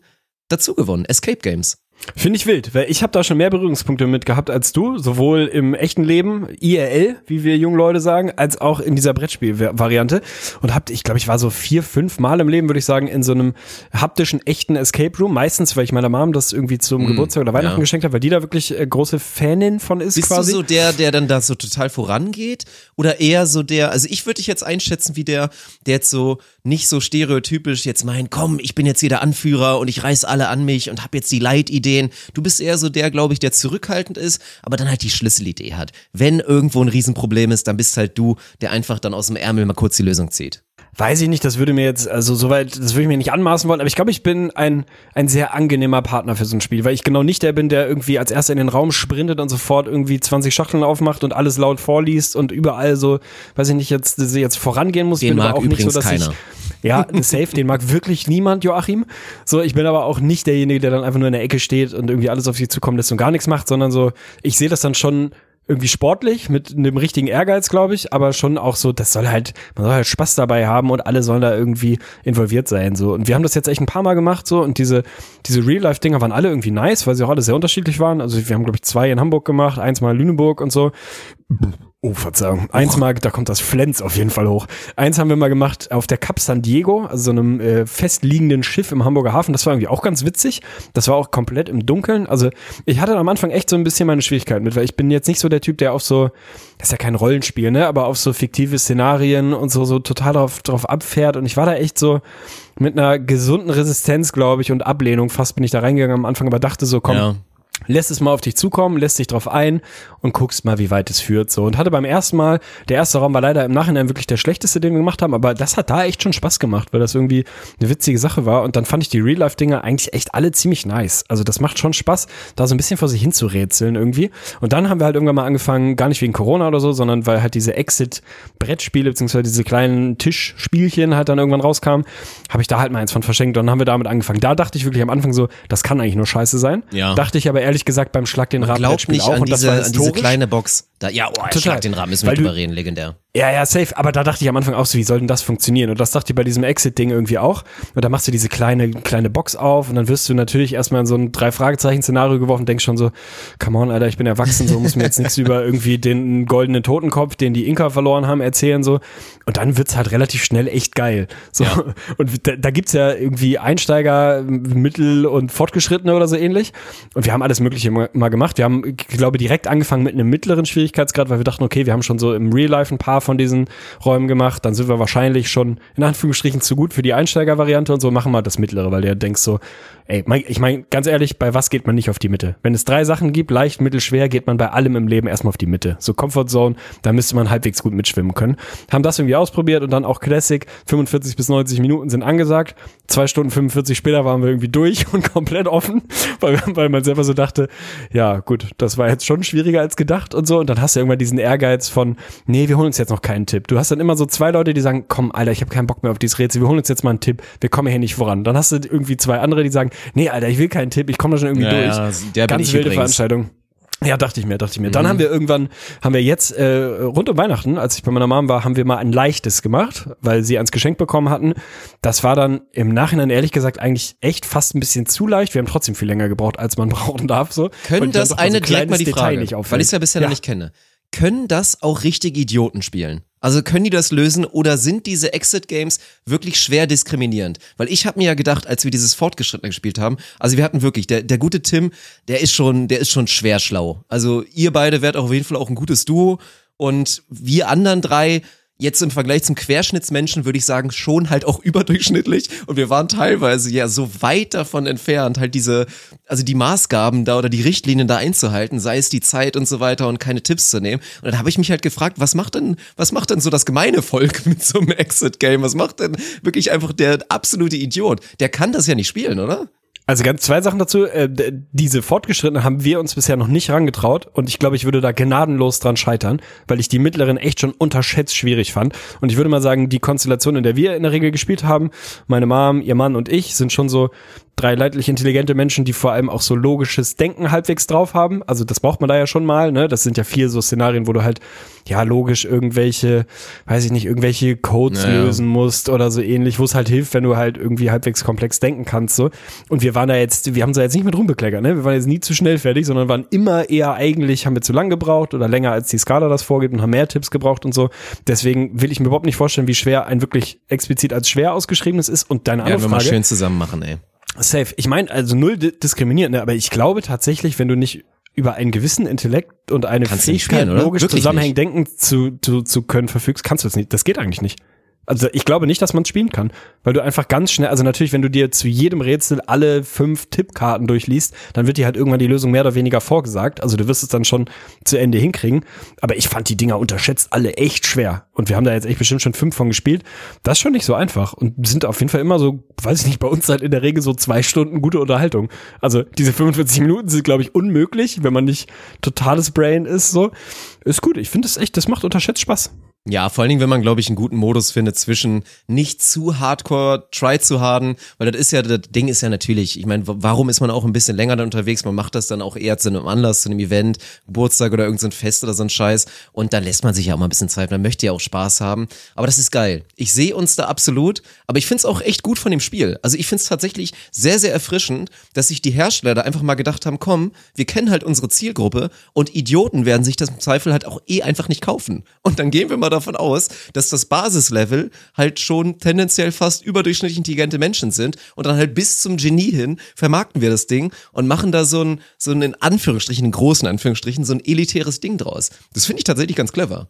dazu gewonnen, Escape Games. Finde ich wild, weil ich habe da schon mehr Berührungspunkte mit gehabt als du, sowohl im echten Leben, IRL, wie wir jungen Leute sagen, als auch in dieser Brettspiel-Variante. Und hab, ich glaube, ich war so vier, fünf Mal im Leben, würde ich sagen, in so einem haptischen, echten Escape Room. Meistens, weil ich meiner Mom das irgendwie zum Geburtstag oder Weihnachten ja. geschenkt habe, weil die da wirklich äh, große Fanin von ist Bist quasi. du so der, der dann da so total vorangeht? Oder eher so der, also ich würde dich jetzt einschätzen wie der, der jetzt so nicht so stereotypisch jetzt meint, komm, ich bin jetzt hier der Anführer und ich reiß alle an mich und hab jetzt die Leitideen. Du bist eher so der, glaube ich, der zurückhaltend ist, aber dann halt die Schlüsselidee hat. Wenn irgendwo ein Riesenproblem ist, dann bist halt du, der einfach dann aus dem Ärmel mal kurz die Lösung zieht. Weiß ich nicht, das würde mir jetzt, also soweit, das würde ich mir nicht anmaßen wollen, aber ich glaube, ich bin ein, ein sehr angenehmer Partner für so ein Spiel, weil ich genau nicht der bin, der irgendwie als erster in den Raum sprintet und sofort irgendwie 20 Schachteln aufmacht und alles laut vorliest und überall so, weiß ich nicht, jetzt, jetzt vorangehen muss. Den bin aber mag auch nicht so, dass keiner. ich, ja, safe, den mag wirklich niemand, Joachim. So, ich bin aber auch nicht derjenige, der dann einfach nur in der Ecke steht und irgendwie alles auf sich zukommen lässt und gar nichts macht, sondern so, ich sehe das dann schon irgendwie sportlich mit einem richtigen Ehrgeiz, glaube ich, aber schon auch so, das soll halt, man soll halt Spaß dabei haben und alle sollen da irgendwie involviert sein so. Und wir haben das jetzt echt ein paar Mal gemacht so und diese diese Real Life Dinger waren alle irgendwie nice, weil sie auch alle sehr unterschiedlich waren. Also wir haben glaube ich zwei in Hamburg gemacht, eins mal in Lüneburg und so. Oh, Verzeihung. Eins mal, da kommt das Flens auf jeden Fall hoch. Eins haben wir mal gemacht auf der Cap San Diego, also so einem äh, festliegenden Schiff im Hamburger Hafen. Das war irgendwie auch ganz witzig. Das war auch komplett im Dunkeln. Also ich hatte am Anfang echt so ein bisschen meine Schwierigkeiten mit, weil ich bin jetzt nicht so der Typ, der auf so, das ist ja kein Rollenspiel, ne, aber auf so fiktive Szenarien und so, so total drauf, drauf abfährt. Und ich war da echt so mit einer gesunden Resistenz, glaube ich, und Ablehnung. Fast bin ich da reingegangen am Anfang, aber dachte so, komm, Ja. Lässt es mal auf dich zukommen, lässt dich drauf ein und guckst mal, wie weit es führt. So und hatte beim ersten Mal, der erste Raum war leider im Nachhinein wirklich der schlechteste, den wir gemacht haben, aber das hat da echt schon Spaß gemacht, weil das irgendwie eine witzige Sache war. Und dann fand ich die Real-Life-Dinger eigentlich echt alle ziemlich nice. Also das macht schon Spaß, da so ein bisschen vor sich hin zu rätseln irgendwie. Und dann haben wir halt irgendwann mal angefangen, gar nicht wegen Corona oder so, sondern weil halt diese Exit-Brettspiele beziehungsweise diese kleinen Tischspielchen halt dann irgendwann rauskamen, habe ich da halt mal eins von verschenkt und dann haben wir damit angefangen. Da dachte ich wirklich am Anfang so, das kann eigentlich nur scheiße sein. Ja. Dachte ich aber ehrlich gesagt beim Schlag den Rahmen Brettspiel nicht auch an und das diese, war an diese kleine Box. Da, ja, oh. Schlag den Rahmen, müssen wir Weil du- drüber reden, legendär. Ja, ja, safe. Aber da dachte ich am Anfang auch so, wie soll denn das funktionieren? Und das dachte ich bei diesem Exit-Ding irgendwie auch. Und da machst du diese kleine, kleine Box auf und dann wirst du natürlich erstmal in so ein Drei-Fragezeichen-Szenario geworfen und denkst schon so, come on, Alter, ich bin erwachsen, so muss mir jetzt nichts über irgendwie den goldenen Totenkopf, den die Inka verloren haben, erzählen, so. Und dann wird's halt relativ schnell echt geil. So. Ja. Und da, da gibt's ja irgendwie Einsteiger, Mittel und Fortgeschrittene oder so ähnlich. Und wir haben alles Mögliche mal mal gemacht. Wir haben, ich glaube, direkt angefangen mit einem mittleren Schwierigkeitsgrad, weil wir dachten, okay, wir haben schon so im Real Life ein paar von diesen Räumen gemacht. Dann sind wir wahrscheinlich schon in Anführungsstrichen zu gut für die Einsteigervariante und so machen wir das mittlere, weil du denkst so, ey, mein, ich meine, ganz ehrlich, bei was geht man nicht auf die Mitte? Wenn es drei Sachen gibt, leicht, mittel, schwer, geht man bei allem im Leben erstmal auf die Mitte. So Comfort Zone, da müsste man halbwegs gut mitschwimmen können. Haben das irgendwie ausprobiert und dann auch Classic, 45 bis 90 Minuten sind angesagt. Zwei Stunden 45 später waren wir irgendwie durch und komplett offen, weil, weil man selber so dachte, ja gut, das war jetzt schon schwieriger als gedacht und so. Und dann hast du irgendwann diesen Ehrgeiz von, nee, wir holen uns jetzt noch keinen Tipp. Du hast dann immer so zwei Leute, die sagen, komm, Alter, ich habe keinen Bock mehr auf dieses Rätsel, wir holen uns jetzt mal einen Tipp, wir kommen hier nicht voran. Dann hast du irgendwie zwei andere, die sagen, nee, Alter, ich will keinen Tipp, ich komme da schon irgendwie Ja, durch. ja, der Ganz ich wilde übrigens. Veranstaltung. Ja, dachte ich mir, dachte ich mir. Mhm. Dann haben wir irgendwann, haben wir jetzt äh, rund um Weihnachten, als ich bei meiner Mom war, haben wir mal ein leichtes gemacht, weil sie ans Geschenk bekommen hatten. Das war dann im Nachhinein ehrlich gesagt eigentlich echt fast ein bisschen zu leicht. Wir haben trotzdem viel länger gebraucht, als man brauchen darf. So. Können das eine so direkt mal die Detail Frage, weil ich es ja bisher noch nicht kenne. Können das auch richtige Idioten spielen? Also können die das lösen oder sind diese Exit-Games wirklich schwer diskriminierend? Weil ich habe mir ja gedacht, als wir dieses Fortgeschrittene gespielt haben, also wir hatten wirklich, der, der gute Tim, der ist schon, der ist schon schwer schlau. Also ihr beide werdet auf jeden Fall auch ein gutes Duo und wir anderen drei, jetzt im Vergleich zum Querschnittsmenschen würde ich sagen, schon halt auch überdurchschnittlich. Und wir waren teilweise ja so weit davon entfernt, halt diese, also die Maßgaben da oder die Richtlinien da einzuhalten, sei es die Zeit und so weiter und keine Tipps zu nehmen. Und dann habe ich mich halt gefragt, was macht denn, was macht denn so das gemeine Volk mit so einem Exit-Game? Was macht denn wirklich einfach der absolute Idiot? Der kann das ja nicht spielen, oder? Also ganz zwei Sachen dazu. Äh, diese Fortgeschrittenen haben wir uns bisher noch nicht rangetraut und ich glaube, ich würde da gnadenlos dran scheitern, weil ich die mittleren echt schon unterschätzt schwierig fand. Und ich würde mal sagen, die Konstellation, in der wir in der Regel gespielt haben, meine Mom, ihr Mann und ich, sind schon so drei leidlich intelligente Menschen, die vor allem auch so logisches Denken halbwegs drauf haben. Also das braucht man da ja schon mal, ne? Das sind ja vier so Szenarien, wo du halt ja logisch irgendwelche, weiß ich nicht, irgendwelche Codes Naja. lösen musst oder so ähnlich, wo es halt hilft, wenn du halt irgendwie halbwegs komplex denken kannst so. Und wir waren da jetzt, wir haben da jetzt nicht mit rumbekleckert, ne? Wir waren jetzt nie zu schnell fertig, sondern waren immer eher eigentlich, haben wir zu lang gebraucht oder länger als die Skala das vorgibt und haben mehr Tipps gebraucht und so. Deswegen will ich mir überhaupt nicht vorstellen, wie schwer ein wirklich explizit als schwer ausgeschriebenes ist. Und deine Ja, andere wir mal Frage, schön zusammen machen, ey. Safe. Ich meine, also null di diskriminiert, ne? aber ich glaube tatsächlich, wenn du nicht über einen gewissen Intellekt und eine Kannst Fähigkeit, spielen, logisch Wirklich zusammenhängend denken zu, zu, zu können verfügst, kannst du das nicht. Das geht eigentlich nicht. Also ich glaube nicht, dass man es spielen kann, weil du einfach ganz schnell, also natürlich, wenn du dir zu jedem Rätsel alle fünf Tippkarten durchliest, dann wird dir halt irgendwann die Lösung mehr oder weniger vorgesagt. Also du wirst es dann schon zu Ende hinkriegen. Aber ich fand die Dinger unterschätzt alle echt schwer. Und wir haben da jetzt echt bestimmt schon fünf von gespielt. Das ist schon nicht so einfach und sind auf jeden Fall immer so, weiß ich nicht, bei uns halt in der Regel so zwei Stunden gute Unterhaltung. Also diese 45 Minuten sind, glaube ich, unmöglich, wenn man nicht totales Brain ist. So ist gut. Ich finde es echt, das macht unterschätzt Spaß. Ja, vor allen Dingen, wenn man, glaube ich, einen guten Modus findet zwischen nicht zu hardcore, try zu harden, weil das ist ja, das Ding ist ja natürlich, ich meine, warum ist man auch ein bisschen länger dann unterwegs? Man macht das dann auch eher zu einem Anlass, zu einem Event, Geburtstag oder irgendein Fest oder so ein Scheiß und da lässt man sich ja auch mal ein bisschen Zeit, man möchte ja auch Spaß haben, aber das ist geil. Ich sehe uns da absolut, aber ich finde es auch echt gut von dem Spiel. Also ich finde es tatsächlich sehr, sehr erfrischend, dass sich die Hersteller da einfach mal gedacht haben, komm, wir kennen halt unsere Zielgruppe und Idioten werden sich das im Zweifel halt auch eh einfach nicht kaufen. Und dann gehen wir mal davon aus, dass das Basislevel halt schon tendenziell fast überdurchschnittlich intelligente Menschen sind und dann halt bis zum Genie hin vermarkten wir das Ding und machen da so ein, so ein in Anführungsstrichen, in großen Anführungsstrichen, so ein elitäres Ding draus. Das finde ich tatsächlich ganz clever.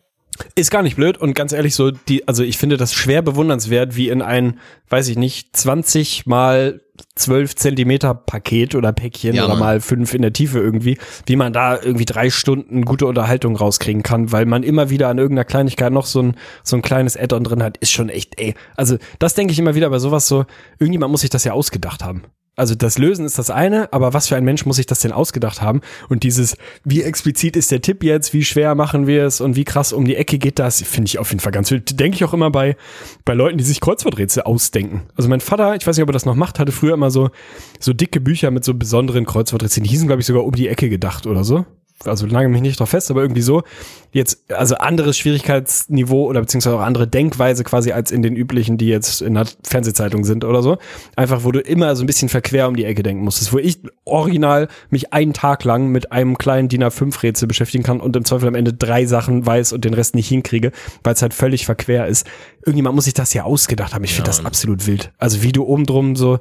Ist gar nicht blöd und ganz ehrlich so, die, also ich finde das schwer bewundernswert, wie in ein, weiß ich nicht, 20 mal 12 Zentimeter Paket oder Päckchen Ja, oder Mann. mal fünf in der Tiefe irgendwie, wie man da irgendwie drei Stunden gute Unterhaltung rauskriegen kann, weil man immer wieder an irgendeiner Kleinigkeit noch so ein, so ein kleines Add-on drin hat, ist schon echt, ey. Also das denke ich immer wieder bei sowas so, irgendjemand muss sich das ja ausgedacht haben. Also das Lösen ist das eine, aber was für ein Mensch muss sich das denn ausgedacht haben? Und dieses, wie explizit ist der Tipp jetzt, wie schwer machen wir es und wie krass um die Ecke geht das, finde ich auf jeden Fall ganz wild. Denke ich auch immer bei, bei Leuten, die sich Kreuzworträtsel ausdenken. Also mein Vater, ich weiß nicht, ob er das noch macht, hatte früher immer so, so dicke Bücher mit so besonderen Kreuzworträtseln. Die hießen, glaube ich, sogar um die Ecke gedacht oder so. Also lange mich nicht drauf fest, aber irgendwie so. Jetzt, also anderes Schwierigkeitsniveau oder beziehungsweise auch andere Denkweise quasi als in den üblichen, die jetzt in der Fernsehzeitung sind oder so. Einfach, wo du immer so ein bisschen verquer um die Ecke denken musstest, wo ich original mich einen Tag lang mit einem kleinen DIN A5-Rätsel beschäftigen kann und im Zweifel am Ende drei Sachen weiß und den Rest nicht hinkriege, weil es halt völlig verquer ist. Irgendjemand muss sich das ja ausgedacht haben. Ich finde das absolut wild. Also wie du oben drum so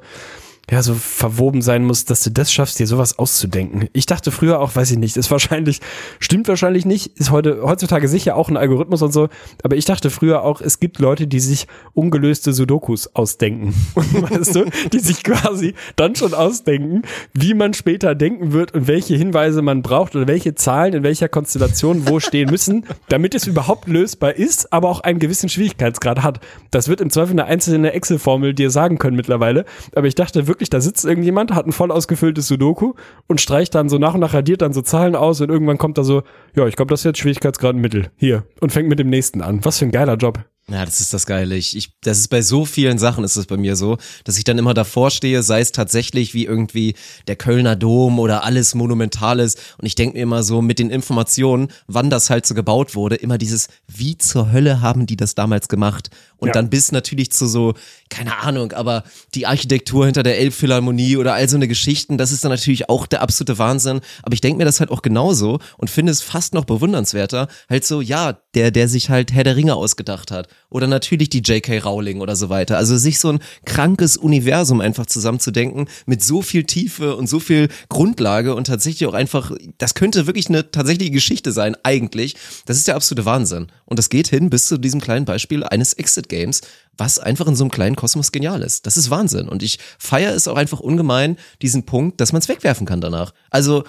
ja, so verwoben sein muss, dass du das schaffst, dir sowas auszudenken. Ich dachte früher auch, weiß ich nicht, ist wahrscheinlich, stimmt wahrscheinlich nicht, ist heute, heutzutage sicher auch ein Algorithmus und so, aber ich dachte früher auch, es gibt Leute, die sich ungelöste Sudokus ausdenken. Weißt du, die sich quasi dann schon ausdenken, wie man später denken wird und welche Hinweise man braucht oder welche Zahlen in welcher Konstellation wo stehen müssen, damit es überhaupt lösbar ist, aber auch einen gewissen Schwierigkeitsgrad hat. Das wird im Zweifel eine einzelne Excel-Formel dir sagen können mittlerweile, aber ich dachte wirklich, da sitzt irgendjemand, hat ein voll ausgefülltes Sudoku und streicht dann so nach und nach radiert dann so Zahlen aus und irgendwann kommt da so, ja, ich glaube, das ist jetzt Schwierigkeitsgrad Mittel. Hier. Und fängt mit dem nächsten an. Was für ein geiler Job. Ja, das ist das Geile. Ich, ich, das ist bei so vielen Sachen ist es bei mir so, dass ich dann immer davor stehe, sei es tatsächlich wie irgendwie der Kölner Dom oder alles Monumentales. Und ich denke mir immer so mit den Informationen, wann das halt so gebaut wurde, immer dieses, wie zur Hölle haben die das damals gemacht? Und Ja. dann bis natürlich zu so, keine Ahnung, aber die Architektur hinter der Elbphilharmonie oder all so eine Geschichten, das ist dann natürlich auch der absolute Wahnsinn. Aber ich denke mir das halt auch genauso und finde es fast noch bewundernswerter, halt so, ja, der, der sich halt Herr der Ringe ausgedacht hat. Oder natürlich die J.K. Rowling oder so weiter. Also sich so ein krankes Universum einfach zusammenzudenken mit so viel Tiefe und so viel Grundlage und tatsächlich auch einfach, das könnte wirklich eine tatsächliche Geschichte sein, eigentlich. Das ist der absolute Wahnsinn. Und das geht hin bis zu diesem kleinen Beispiel eines Exit-Games, was einfach in so einem kleinen Kosmos genial ist. Das ist Wahnsinn. Und ich feiere es auch einfach ungemein, diesen Punkt, dass man es wegwerfen kann danach. Also,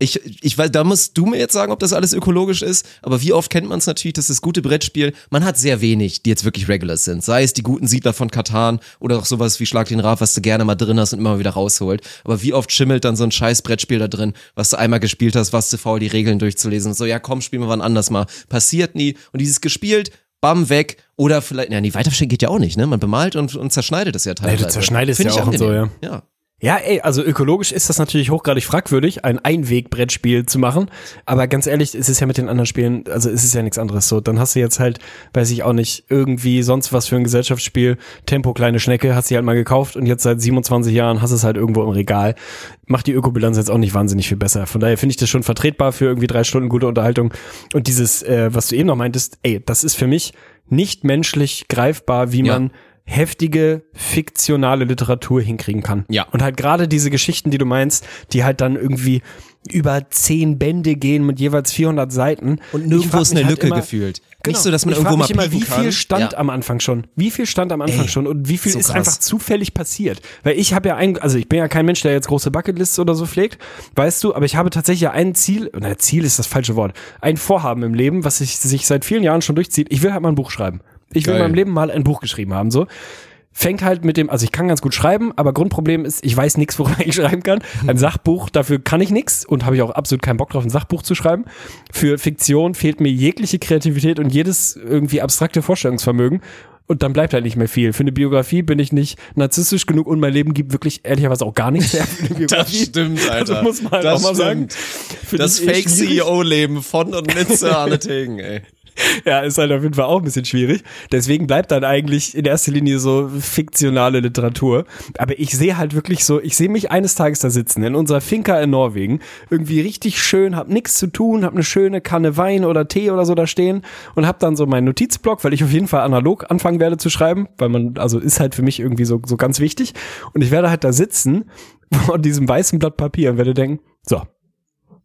ich, ich weiß, da musst du mir jetzt sagen, ob das alles ökologisch ist, aber wie oft kennt man es natürlich, dass das gute Brettspiel, man hat sehr wenig, die jetzt wirklich Regulars sind. Sei es die guten Siedler von Katan oder auch sowas wie Schlag den Raf, was du gerne mal drin hast und immer wieder rausholt. Aber wie oft schimmelt dann so ein scheiß Brettspiel da drin, was du einmal gespielt hast, was zu faul, die Regeln durchzulesen. So, ja komm, spielen wir wann anders mal. Passiert nie. Und dieses gespielt, bam, weg. Oder vielleicht, ja, nee, weiterverstehen geht ja auch nicht, ne? Man bemalt und, und zerschneidet es ja teilweise. zerschneidest Find ja auch und so, angenehm. ja. Ja, ey, also ökologisch ist das natürlich hochgradig fragwürdig, ein Einwegbrettspiel zu machen. Aber ganz ehrlich, es ist ja mit den anderen Spielen, also es ist ja nichts anderes so. Dann hast du jetzt halt, weiß ich auch nicht, irgendwie sonst was für ein Gesellschaftsspiel, Tempo kleine Schnecke, hast du halt mal gekauft und jetzt seit 27 Jahren hast du es halt irgendwo im Regal. Macht die Ökobilanz jetzt auch nicht wahnsinnig viel besser. Von daher finde ich das schon vertretbar für irgendwie drei Stunden gute Unterhaltung. Und dieses, äh, was du eben noch meintest, ey, das ist für mich nicht menschlich greifbar, wie Ja. man heftige fiktionale Literatur hinkriegen kann. Ja. Und halt gerade diese Geschichten, die du meinst, die halt dann irgendwie über zehn Bände gehen mit jeweils 400 Seiten. Und nirgendwo ist eine halt Lücke immer- gefühlt. Genau. Nicht so, dass man irgendwo mal immer, wie pieken viel kann. stand Ja. am Anfang schon? Wie viel stand am Anfang Ey, schon und wie viel so ist krass. einfach zufällig passiert? Weil ich habe ja ein, also ich bin ja kein Mensch, der jetzt große Bucketlists oder so pflegt, weißt du, aber ich habe tatsächlich ja ein Ziel, na Ziel ist das falsche Wort, ein Vorhaben im Leben, was sich, sich seit vielen Jahren schon durchzieht. Ich will halt mal ein Buch schreiben. Ich will Geil. in meinem Leben mal ein Buch geschrieben haben, so fängt halt mit dem, also ich kann ganz gut schreiben, aber Grundproblem ist, ich weiß nichts, worüber ich schreiben kann. Ein Sachbuch, dafür kann ich nichts und habe ich auch absolut keinen Bock drauf, ein Sachbuch zu schreiben. Für Fiktion fehlt mir jegliche Kreativität und jedes irgendwie abstrakte Vorstellungsvermögen. Und dann bleibt halt nicht mehr viel. Für eine Biografie bin ich nicht narzisstisch genug und mein Leben gibt wirklich ehrlicherweise auch gar nichts her für eine Biografie. stimmt, Alter. Das muss man halt Das auch mal sagen. Finde Das. Fake-CEO-Leben von und mit Sir Arne Tegen, ey. Ja, ist halt auf jeden Fall auch ein bisschen schwierig. Deswegen bleibt dann eigentlich in erster Linie so fiktionale Literatur. Aber ich sehe halt wirklich so, ich sehe mich eines Tages da sitzen in unserer Finca in Norwegen, irgendwie richtig schön, hab nichts zu tun, hab eine schöne Kanne Wein oder Tee oder so da stehen und hab dann so meinen Notizblock, weil ich auf jeden Fall analog anfangen werde zu schreiben, weil man, also ist halt für mich irgendwie so, so ganz wichtig. Und ich werde halt da sitzen vor diesem weißen Blatt Papier und werde denken, so,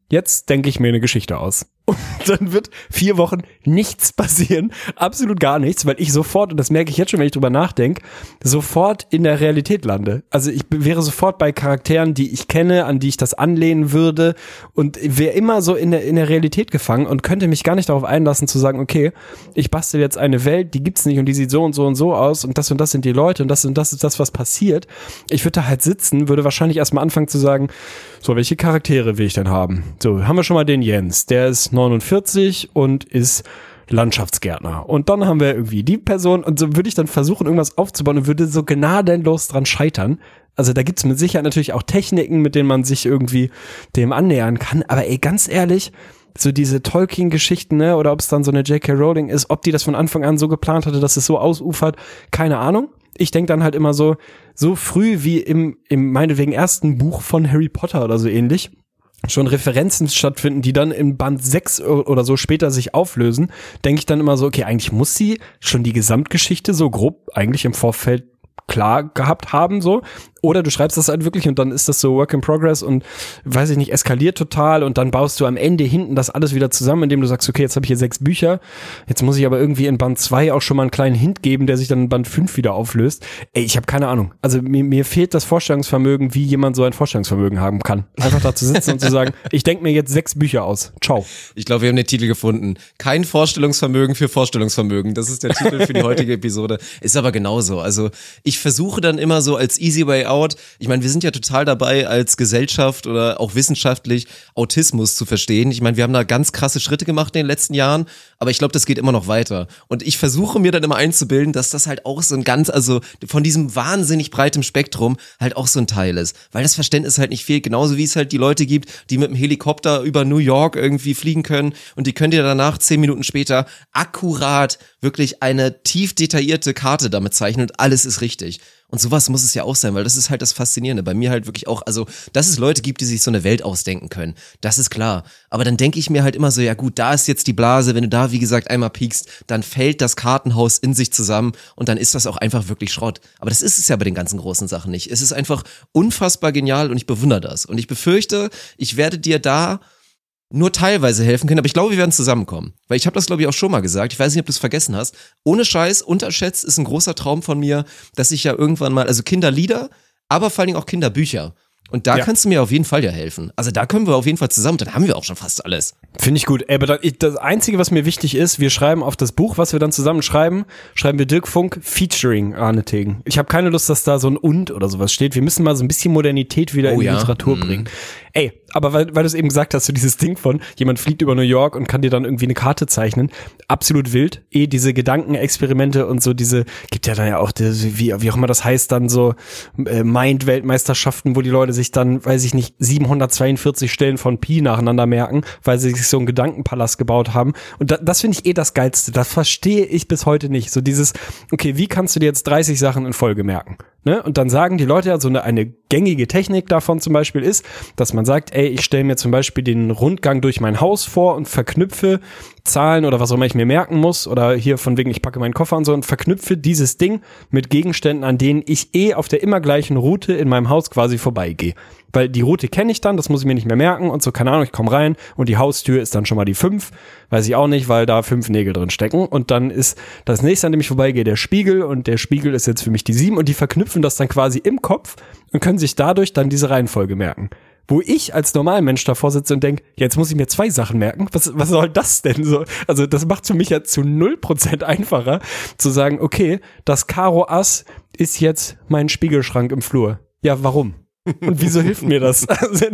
Jetzt denke ich mir eine Geschichte aus. Und dann wird vier Wochen nichts passieren, absolut gar nichts, weil ich sofort, und das merke ich jetzt schon, wenn ich drüber nachdenke, sofort in der Realität lande. Also ich wäre sofort bei Charakteren, die ich kenne, an die ich das anlehnen würde und wäre immer so in der, in der Realität gefangen und könnte mich gar nicht darauf einlassen zu sagen, okay, ich bastel jetzt eine Welt, die gibt's nicht und die sieht so und so und so aus und das und das sind die Leute und das und das ist das, was passiert. Ich würde da halt sitzen, würde wahrscheinlich erstmal anfangen zu sagen, so, welche Charaktere will ich denn haben? So, haben wir schon mal den Jens, der ist 49 und ist Landschaftsgärtner. Und dann haben wir irgendwie die Person und so würde ich dann versuchen, irgendwas aufzubauen und würde so gnadenlos dran scheitern. Also da gibt's mit Sicherheit natürlich auch Techniken, mit denen man sich irgendwie dem annähern kann. Aber ey, ganz ehrlich, so diese Tolkien-Geschichten, ne, oder ob es dann so eine J.K. Rowling ist, ob die das von Anfang an so geplant hatte, dass es so ausufert, keine Ahnung. Ich denk dann halt immer so, so früh wie im, im meinetwegen ersten Buch von Harry Potter oder so ähnlich, schon Referenzen stattfinden, die dann in Band 6 oder so später sich auflösen, denke ich dann immer so, okay, eigentlich muss sie schon die Gesamtgeschichte so grob eigentlich im Vorfeld klar gehabt haben, so. Oder du schreibst das halt wirklich und dann ist das so Work in Progress und weiß ich nicht, eskaliert total und dann baust du am Ende hinten das alles wieder zusammen, indem du sagst, okay, jetzt habe ich hier sechs Bücher, jetzt muss ich aber irgendwie in Band 2 auch schon mal einen kleinen Hint geben, der sich dann in Band 5 wieder auflöst. Ey, ich habe keine Ahnung. Also mir, mir fehlt das Vorstellungsvermögen, wie jemand so ein Vorstellungsvermögen haben kann. Einfach da zu sitzen und zu sagen, ich denke mir jetzt sechs Bücher aus. Ciao. Ich glaube, wir haben den Titel gefunden. Kein Vorstellungsvermögen für Vorstellungsvermögen. Das ist der Titel für die heutige Episode. Ist aber genauso. Also ich versuche dann immer so als Easy Way Out, ich meine, wir sind ja total dabei, als Gesellschaft oder auch wissenschaftlich Autismus zu verstehen. Ich meine, wir haben da ganz krasse Schritte gemacht in den letzten Jahren, aber ich glaube, das geht immer noch weiter. Und ich versuche mir dann immer einzubilden, dass das halt auch so ein ganz, also von diesem wahnsinnig breitem Spektrum halt auch so ein Teil ist. Weil das Verständnis halt nicht fehlt. Genauso wie es halt die Leute gibt, die mit dem Helikopter über New York irgendwie fliegen können und die können dir danach zehn Minuten später akkurat wirklich eine tief detaillierte Karte damit zeichnen und alles ist richtig. Und sowas muss es ja auch sein, weil das ist halt das Faszinierende. Bei mir halt wirklich auch, also, dass es Leute gibt, die sich so eine Welt ausdenken können. Das ist klar. Aber dann denke ich mir halt immer so, ja gut, da ist jetzt die Blase, wenn du da, wie gesagt, einmal piekst, dann fällt das Kartenhaus in sich zusammen und dann ist das auch einfach wirklich Schrott. Aber das ist es ja bei den ganzen großen Sachen nicht. Es ist einfach unfassbar genial und ich bewundere das. Und ich befürchte, ich werde dir da nur teilweise helfen können, aber ich glaube, wir werden zusammenkommen. Weil ich habe das, glaube ich, auch schon mal gesagt. Ich weiß nicht, ob du es vergessen hast. Ohne Scheiß, unterschätzt ist ein großer Traum von mir, dass ich ja irgendwann mal, also Kinderlieder, aber vor allen Dingen auch Kinderbücher. Und da Ja. kannst du mir auf jeden Fall ja helfen. Also da können wir auf jeden Fall zusammen, dann haben wir auch schon fast alles. Finde ich gut. Ey, Aber das Einzige, was mir wichtig ist, wir schreiben auf das Buch, was wir dann zusammen schreiben, schreiben wir Dirk Funk featuring Arne Tegen. Ich habe keine Lust, dass da so ein Und oder sowas steht. Wir müssen mal so ein bisschen Modernität wieder Oh in die ja. Literatur Mhm. bringen. Ey, aber weil, weil du es eben gesagt hast, so dieses Ding von, jemand fliegt über New York und kann dir dann irgendwie eine Karte zeichnen. Absolut wild. Eh, diese Gedankenexperimente und so diese, gibt ja dann ja auch, diese, wie, wie auch immer das heißt, dann so äh, Mind-Weltmeisterschaften, wo die Leute sich dann, weiß ich nicht, 742 Stellen von Pi nacheinander merken, weil sie sich so einen Gedankenpalast gebaut haben. Und da, das finde ich eh das Geilste. Das verstehe ich bis heute nicht. So dieses, okay, wie kannst du dir jetzt 30 Sachen in Folge merken? Ne? Und dann sagen die Leute ja, so eine, eine gängige Technik davon zum Beispiel ist, dass man sagt, ey, ich stelle mir zum Beispiel den Rundgang durch mein Haus vor und verknüpfe Zahlen oder was auch immer ich mir merken muss oder hier von wegen, ich packe meinen Koffer und so und verknüpfe dieses Ding mit Gegenständen, an denen ich eh auf der immer gleichen Route in meinem Haus quasi vorbeigehe. Weil die Route kenne ich dann, das muss ich mir nicht mehr merken und so, keine Ahnung, ich komme rein und die Haustür ist dann schon mal die fünf, weiß ich auch nicht, weil da fünf Nägel drin stecken und dann ist das nächste, an dem ich vorbeigehe, der Spiegel und der Spiegel ist jetzt für mich die sieben und die verknüpfen das dann quasi im Kopf und können sich dadurch dann diese Reihenfolge merken. Wo ich als Normalmensch davor sitze und denke, jetzt muss ich mir zwei Sachen merken. Was, was soll das denn so? Also das macht für mich ja zu 0% einfacher zu sagen, okay, das Karo Ass ist jetzt mein Spiegelschrank im Flur. Ja, warum? Und wieso hilft mir das? Also,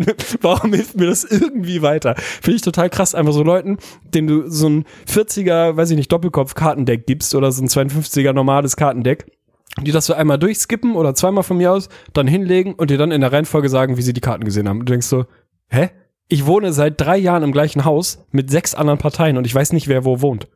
warum hilft mir das irgendwie weiter? Finde ich total krass, einfach so Leuten, denen du so ein 40er, weiß ich nicht, Doppelkopf-Kartendeck gibst oder so ein 52er normales Kartendeck, die das so einmal durchskippen oder zweimal von mir aus, dann hinlegen und dir dann in der Reihenfolge sagen, wie sie die Karten gesehen haben. Und du denkst so, hä? Ich wohne seit drei Jahren im gleichen Haus mit sechs anderen Parteien und ich weiß nicht, wer wo wohnt.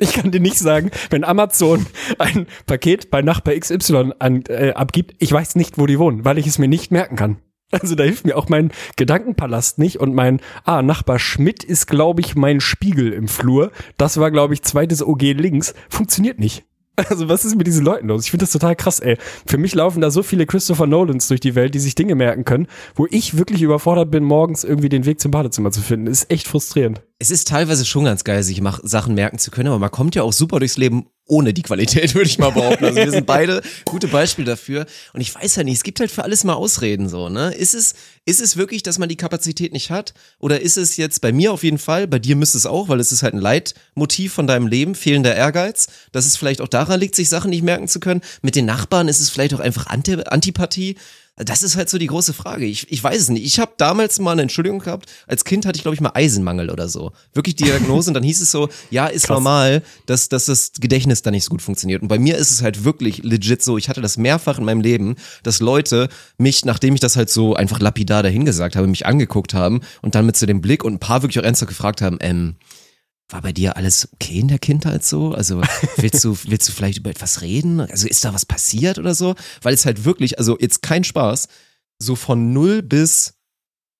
Ich kann dir nicht sagen, wenn Amazon ein Paket bei Nachbar XY an, äh, abgibt, ich weiß nicht, wo die wohnen, weil ich es mir nicht merken kann. Also da hilft mir auch mein Gedankenpalast nicht und mein, ah, Nachbar Schmidt ist, glaube ich, mein Spiegel im Flur. Das war, glaube ich, zweites OG links. Funktioniert nicht. Also was ist mit diesen Leuten los? Ich finde das total krass, ey. Für mich laufen da so viele Christopher Nolans durch die Welt, die sich Dinge merken können, wo ich wirklich überfordert bin, morgens irgendwie den Weg zum Badezimmer zu finden. Ist echt frustrierend. Es ist teilweise schon ganz geil, sich Sachen merken zu können, aber man kommt ja auch super durchs Leben ohne die Qualität, würde ich mal behaupten. Also wir sind beide gute Beispiele dafür. Und ich weiß ja nicht, es gibt halt für alles mal Ausreden so, ne? Ist es, ist es wirklich, dass man die Kapazität nicht hat? Oder ist es jetzt bei mir auf jeden Fall, bei dir müsste es auch, weil es ist halt ein Leitmotiv von deinem Leben, fehlender Ehrgeiz, dass es vielleicht auch daran liegt, sich Sachen nicht merken zu können. Mit den Nachbarn ist es vielleicht auch einfach Anti Antipathie. Das ist halt so die große Frage. Ich, ich weiß es nicht. Ich habe damals mal eine Entschuldigung gehabt. Als Kind hatte ich, glaube ich, mal Eisenmangel oder so. Wirklich die Diagnose. und dann hieß es so, ja, ist Krass. normal, dass, dass das Gedächtnis da nicht so gut funktioniert. Und bei mir ist es halt wirklich legit so. Ich hatte das mehrfach in meinem Leben, dass Leute mich, nachdem ich das halt so einfach lapidar dahingesagt habe, mich angeguckt haben und dann mit so dem Blick und ein paar wirklich auch ernsthaft gefragt haben, ähm, war bei dir alles okay in der Kindheit so? Also willst du, willst du vielleicht über etwas reden? Also ist da was passiert oder so? Weil es halt wirklich, also jetzt kein Spaß, so von null bis,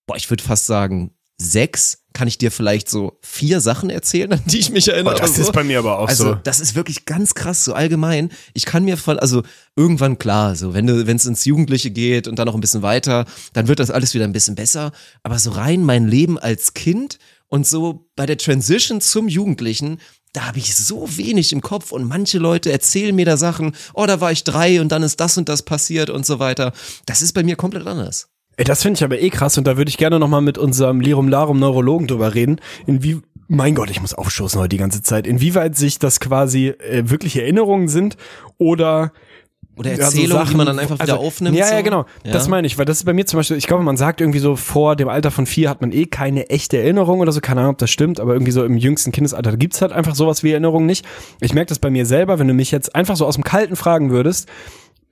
boah, ich würde fast sagen, sechs kann ich dir vielleicht so vier Sachen erzählen, an die ich mich erinnere. Oh, das so. ist bei mir aber auch Also so. das ist wirklich ganz krass, so allgemein. Ich kann mir voll, also irgendwann klar, so wenn du, wenn es ins Jugendliche geht und dann noch ein bisschen weiter, dann wird das alles wieder ein bisschen besser. Aber so rein mein Leben als Kind und so bei der Transition zum Jugendlichen, da habe ich so wenig im Kopf und manche Leute erzählen mir da Sachen, oh, da war ich drei und dann ist das und das passiert und so weiter. Das ist bei mir komplett anders. Ey, das finde ich aber eh krass und da würde ich gerne nochmal mit unserem Lirum Larum Neurologen drüber reden. Inwie mein Gott, ich muss aufstoßen heute die ganze Zeit. Inwieweit sich das quasi äh, wirklich Erinnerungen sind oder Oder Ja, so die man dann einfach wieder also, aufnimmt. Ja, so. ja, genau. Ja. Das meine ich, weil das ist bei mir zum Beispiel, ich glaube, man sagt irgendwie so, vor dem Alter von vier hat man eh keine echte Erinnerung oder so, keine Ahnung, ob das stimmt, aber irgendwie so im jüngsten Kindesalter gibt's halt einfach sowas wie Erinnerung nicht. Ich merke das bei mir selber, wenn du mich jetzt einfach so aus dem Kalten fragen würdest,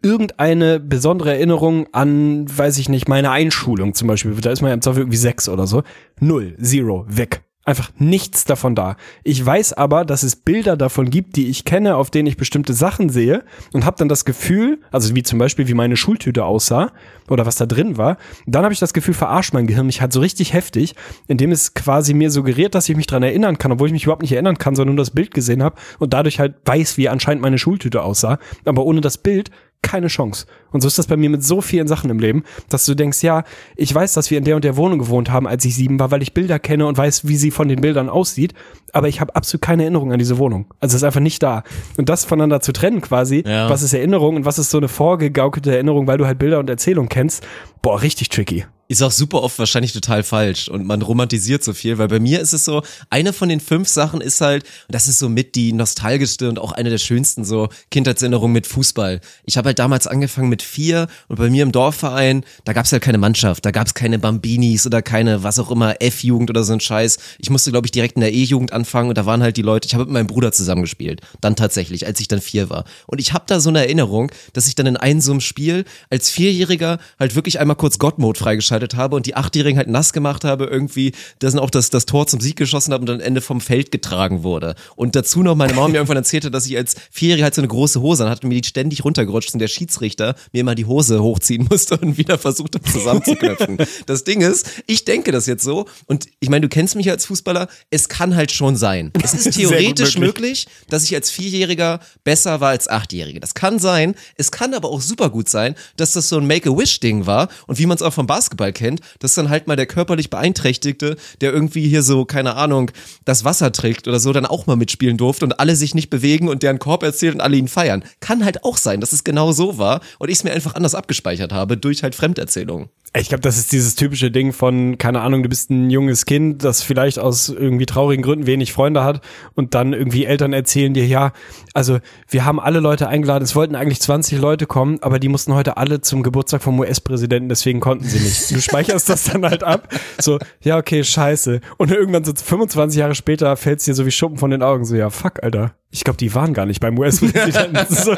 irgendeine besondere Erinnerung an, weiß ich nicht, meine Einschulung zum Beispiel, da ist man ja im Zweifel irgendwie sechs oder so, null, zero, weg. Einfach nichts davon da. Ich weiß aber, dass es Bilder davon gibt, die ich kenne, auf denen ich bestimmte Sachen sehe und habe dann das Gefühl, also wie zum Beispiel, wie meine Schultüte aussah oder was da drin war, dann habe ich das Gefühl, verarscht mein Gehirn mich halt so richtig heftig, indem es quasi mir suggeriert, dass ich mich dran erinnern kann, obwohl ich mich überhaupt nicht erinnern kann, sondern nur das Bild gesehen habe und dadurch halt weiß, wie anscheinend meine Schultüte aussah. Aber ohne das Bild keine Chance. Und so ist das bei mir mit so vielen Sachen im Leben, dass du denkst, ja, ich weiß, dass wir in der und der Wohnung gewohnt haben, als ich sieben war, weil ich Bilder kenne und weiß, wie sie von den Bildern aussieht, aber ich habe absolut keine Erinnerung an diese Wohnung. Also es ist einfach nicht da. Und das voneinander zu trennen quasi, Ja. was ist Erinnerung und was ist so eine vorgegaukelte Erinnerung, weil du halt Bilder und Erzählung kennst, boah, richtig tricky. Ist auch super oft wahrscheinlich total falsch und man romantisiert so viel, weil bei mir ist es so, eine von den fünf Sachen ist halt, und das ist so mit die nostalgischste und auch eine der schönsten so Kindheitserinnerungen mit Fußball. Ich habe halt damals angefangen mit vier und bei mir im Dorfverein, da gab es halt keine Mannschaft, da gab es keine Bambinis oder keine, was auch immer, F-Jugend oder so ein Scheiß. Ich musste, glaube ich, direkt in der E-Jugend anfangen und da waren halt die Leute, ich habe mit meinem Bruder zusammengespielt, dann tatsächlich, als ich dann vier war. Und ich habe da so eine Erinnerung, dass ich dann in einem so einem Spiel als Vierjähriger halt wirklich einmal kurz God-Mode freigeschaltet habe und die Achtjährigen halt nass gemacht habe, irgendwie, dass auch das, das Tor zum Sieg geschossen habe und dann am Ende vom Feld getragen wurde. Und dazu noch meine Mama mir irgendwann erzählte, dass ich als Vierjähriger halt so eine große Hose an hatte und mir die ständig runtergerutscht und der Schiedsrichter mir immer die Hose hochziehen musste und wieder versucht hat zusammenzuknöpfen. das Ding ist, ich denke das jetzt so und ich meine, du kennst mich als Fußballer, es kann halt schon sein. Es ist theoretisch möglich. möglich, dass ich als Vierjähriger besser war als Achtjährige. Das kann sein. Es kann aber auch super gut sein, dass das so ein Make-A-Wish-Ding war und wie man es auch vom Basketball kennt, dass dann halt mal der körperlich Beeinträchtigte, der irgendwie hier so, keine Ahnung, das Wasser trägt oder so, dann auch mal mitspielen durfte und alle sich nicht bewegen und deren Korb erzählt und alle ihn feiern. Kann halt auch sein, dass es genau so war und ich es mir einfach anders abgespeichert habe durch halt Fremderzählungen. Ich glaube, das ist dieses typische Ding von, keine Ahnung, du bist ein junges Kind, das vielleicht aus irgendwie traurigen Gründen wenig Freunde hat und dann irgendwie Eltern erzählen dir, ja, also wir haben alle Leute eingeladen, es wollten eigentlich 20 Leute kommen, aber die mussten heute alle zum Geburtstag vom US-Präsidenten, deswegen konnten sie nicht. Du speicherst das dann halt ab, so, ja, okay, scheiße. Und irgendwann so 25 Jahre später fällt es dir so wie Schuppen von den Augen, so, ja, fuck, Alter. Ich glaube, die waren gar nicht beim US-Präsidenten. so.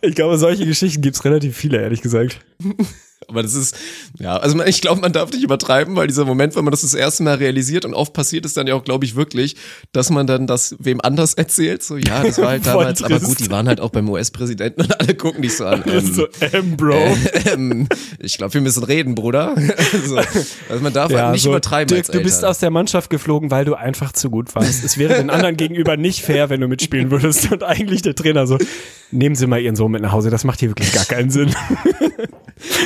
Ich glaube, solche Geschichten gibt's relativ viele, ehrlich gesagt. Aber das ist, ja, also ich glaube, man darf nicht übertreiben, weil dieser Moment, wenn man das das erste Mal realisiert und oft passiert es dann ja auch, glaube ich, wirklich, dass man dann das wem anders erzählt. So, ja, das war halt damals, aber gut, die waren halt auch beim US-Präsidenten und alle gucken dich so an. Ähm, so, ähm, Bro. ähm, ich glaube, wir müssen reden, Bruder. also, also man darf halt nicht so, übertreiben Dirk, du bist aus der Mannschaft geflogen, weil du einfach zu gut warst. Es wäre den anderen gegenüber nicht fair, wenn du mitspielen würdest. Und eigentlich der Trainer so, nehmen Sie mal Ihren Sohn mit nach Hause, das macht hier wirklich gar keinen Sinn.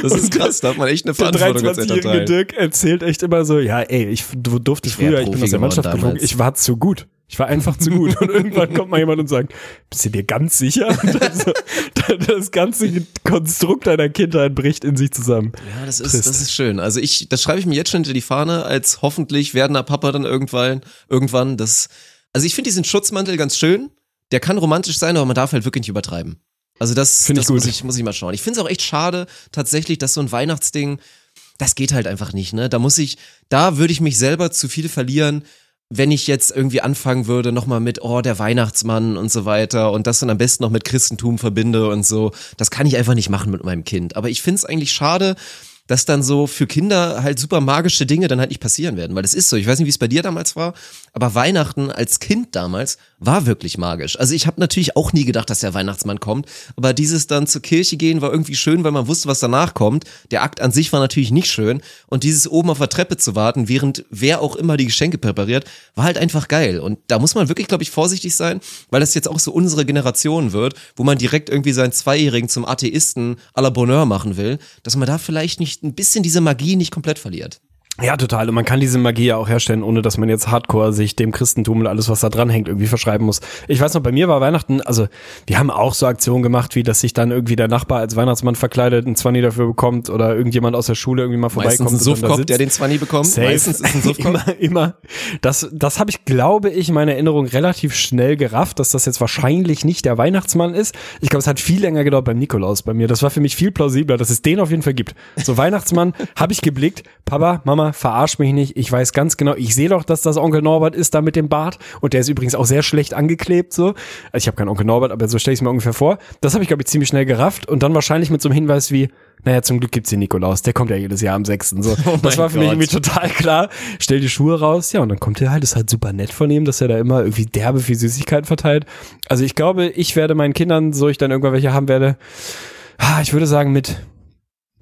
Das ist krass, da hat man echt eine Der Verantwortung als 23-jährige Elternteil. Dirk erzählt echt immer so, ja, ey, ich du- durfte wär früher, ich bin aus der Mannschaft geflogen, ich war zu gut. Ich war einfach zu gut. Und irgendwann kommt mal jemand und sagt, bist du dir ganz sicher? Und dann so, das ganze Konstrukt deiner Kindheit bricht in sich zusammen. Ja, das ist, Trist. das ist schön. Also ich, das schreibe ich mir jetzt schon hinter die Fahne, als hoffentlich werdender Papa dann irgendwann, irgendwann das, also ich finde diesen Schutzmantel ganz schön. Der kann romantisch sein, aber man darf halt wirklich nicht übertreiben. Also das, ich das muss ich, muss ich mal schauen. Ich finde es auch echt schade, tatsächlich, dass so ein Weihnachtsding, das geht halt einfach nicht, ne? Da muss ich, da würde ich mich selber zu viel verlieren, wenn ich jetzt irgendwie anfangen würde, nochmal mit, oh, der Weihnachtsmann und so weiter und das dann am besten noch mit Christentum verbinde und so. Das kann ich einfach nicht machen mit meinem Kind. Aber ich finde es eigentlich schade, dass dann so für Kinder halt super magische Dinge dann halt nicht passieren werden. Weil das ist so, ich weiß nicht, wie es bei dir damals war, aber Weihnachten als Kind damals war wirklich magisch. Also ich habe natürlich auch nie gedacht, dass der Weihnachtsmann kommt, aber dieses dann zur Kirche gehen war irgendwie schön, weil man wusste, was danach kommt. Der Akt an sich war natürlich nicht schön und dieses oben auf der Treppe zu warten, während wer auch immer die Geschenke präpariert, war halt einfach geil. Und da muss man wirklich, glaube ich, vorsichtig sein, weil das jetzt auch so unsere Generation wird, wo man direkt irgendwie seinen Zweijährigen zum Atheisten à la Bonheur machen will, dass man da vielleicht nicht ein bisschen diese Magie nicht komplett verliert. Ja, total. Und man kann diese Magie ja auch herstellen, ohne dass man jetzt hardcore sich dem Christentum und alles, was da dran hängt, irgendwie verschreiben muss. Ich weiß noch, bei mir war Weihnachten, also wir haben auch so Aktionen gemacht, wie dass sich dann irgendwie der Nachbar als Weihnachtsmann verkleidet, einen Zwanni dafür bekommt oder irgendjemand aus der Schule irgendwie mal vorbeikommt. Meistens ein Suffkopf, der den Zwanni bekommt. Safe. Meistens ist ein Suffkopf. immer, immer. Das, das habe ich, glaube ich, in meiner Erinnerung relativ schnell gerafft, dass das jetzt wahrscheinlich nicht der Weihnachtsmann ist. Ich glaube, es hat viel länger gedauert beim Nikolaus bei mir. Das war für mich viel plausibler, dass es den auf jeden Fall gibt. So Weihnachtsmann habe ich geblickt. Papa, Mama, verarsch mich nicht. Ich weiß ganz genau, ich sehe doch, dass das Onkel Norbert ist da mit dem Bart. Und der ist übrigens auch sehr schlecht angeklebt. So. Also ich habe keinen Onkel Norbert, aber so stelle ich es mir ungefähr vor. Das habe ich, glaube ich, ziemlich schnell gerafft. Und dann wahrscheinlich mit so einem Hinweis wie, naja, zum Glück gibt's den Nikolaus. Der kommt ja jedes Jahr am 6. So. das Oh mein war für mich Gott. irgendwie total klar. Stell die Schuhe raus, ja, und dann kommt er halt. Ist halt super nett von ihm, dass er da immer irgendwie derbe viel Süßigkeiten verteilt. Also ich glaube, ich werde meinen Kindern, so ich dann irgendwann welche haben werde, ah, ich würde sagen, mit,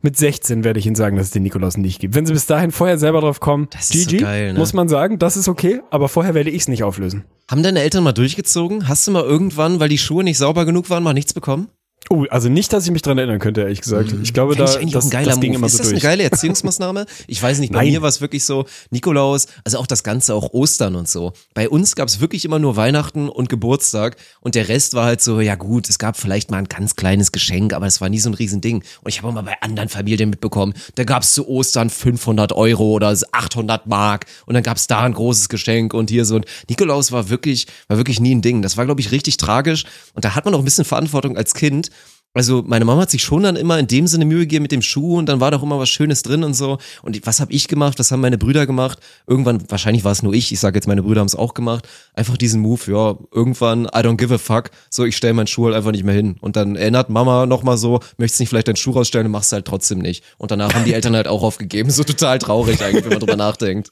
mit 16 werde ich ihnen sagen, dass es den Nikolaus nicht gibt. Wenn sie bis dahin vorher selber drauf kommen, Das ist so geil, ne? muss man sagen, das ist okay, aber vorher werde ich es nicht auflösen. Haben deine Eltern mal durchgezogen? Hast du mal irgendwann, weil die Schuhe nicht sauber genug waren, mal nichts bekommen? Oh, also nicht, dass ich mich dran erinnern könnte, ehrlich gesagt. Ich glaube, Fänd da, ich das, auch ein geiler das ging Move. immer ist so das durch. eine geile Erziehungsmaßnahme? Ich weiß nicht, bei Nein. mir war es wirklich so, Nikolaus, also auch das Ganze, auch Ostern und so. Bei uns gab es wirklich immer nur Weihnachten und Geburtstag und der Rest war halt so, ja gut, es gab vielleicht mal ein ganz kleines Geschenk, aber es war nie so ein Riesending. Und ich habe auch mal bei anderen Familien mitbekommen, da gab es zu Ostern 500 Euro oder 800 Mark und dann gab es da ein großes Geschenk und hier so. Und Nikolaus war wirklich, war wirklich nie ein Ding. Das war, glaube ich, richtig tragisch und da hat man auch ein bisschen Verantwortung als Kind. Also meine Mama hat sich schon dann immer in dem Sinne Mühe gegeben mit dem Schuh und dann war doch immer was Schönes drin und so. Und was habe ich gemacht? Was haben meine Brüder gemacht? Irgendwann, wahrscheinlich war es nur ich, ich sage jetzt, meine Brüder haben es auch gemacht. Einfach diesen Move, ja, irgendwann, I don't give a fuck. So, ich stelle meinen Schuh halt einfach nicht mehr hin. Und dann erinnert Mama nochmal so, möchtest nicht vielleicht deinen Schuh rausstellen und machst halt trotzdem nicht. Und danach haben die Eltern halt auch aufgegeben. So total traurig eigentlich, wenn man drüber nachdenkt.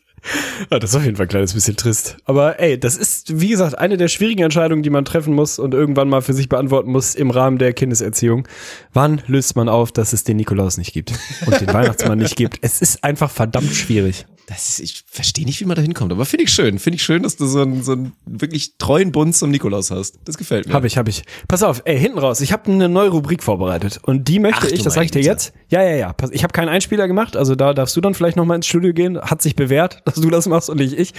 Ja, das ist auf jeden Fall ein kleines bisschen trist. Aber ey, das ist, wie gesagt, eine der schwierigen Entscheidungen, die man treffen muss und irgendwann mal für sich beantworten muss im Rahmen der Kindeserziehung. Wann löst man auf, dass es den Nikolaus nicht gibt und den Weihnachtsmann nicht gibt? Es ist einfach verdammt schwierig. Das ist, ich verstehe nicht, wie man da hinkommt, aber finde ich schön. Finde ich schön, dass du so einen, so einen wirklich treuen Bund zum Nikolaus hast. Das gefällt mir. Hab ich, hab ich. Pass auf, ey, hinten raus. Ich habe eine neue Rubrik vorbereitet und die möchte Ach, ich, das sage ich dir jetzt. Ja, ja, ja. Ich habe keinen Einspieler gemacht, also da darfst du dann vielleicht noch mal ins Studio gehen. Hat sich bewährt, dass du das machst und nicht ich.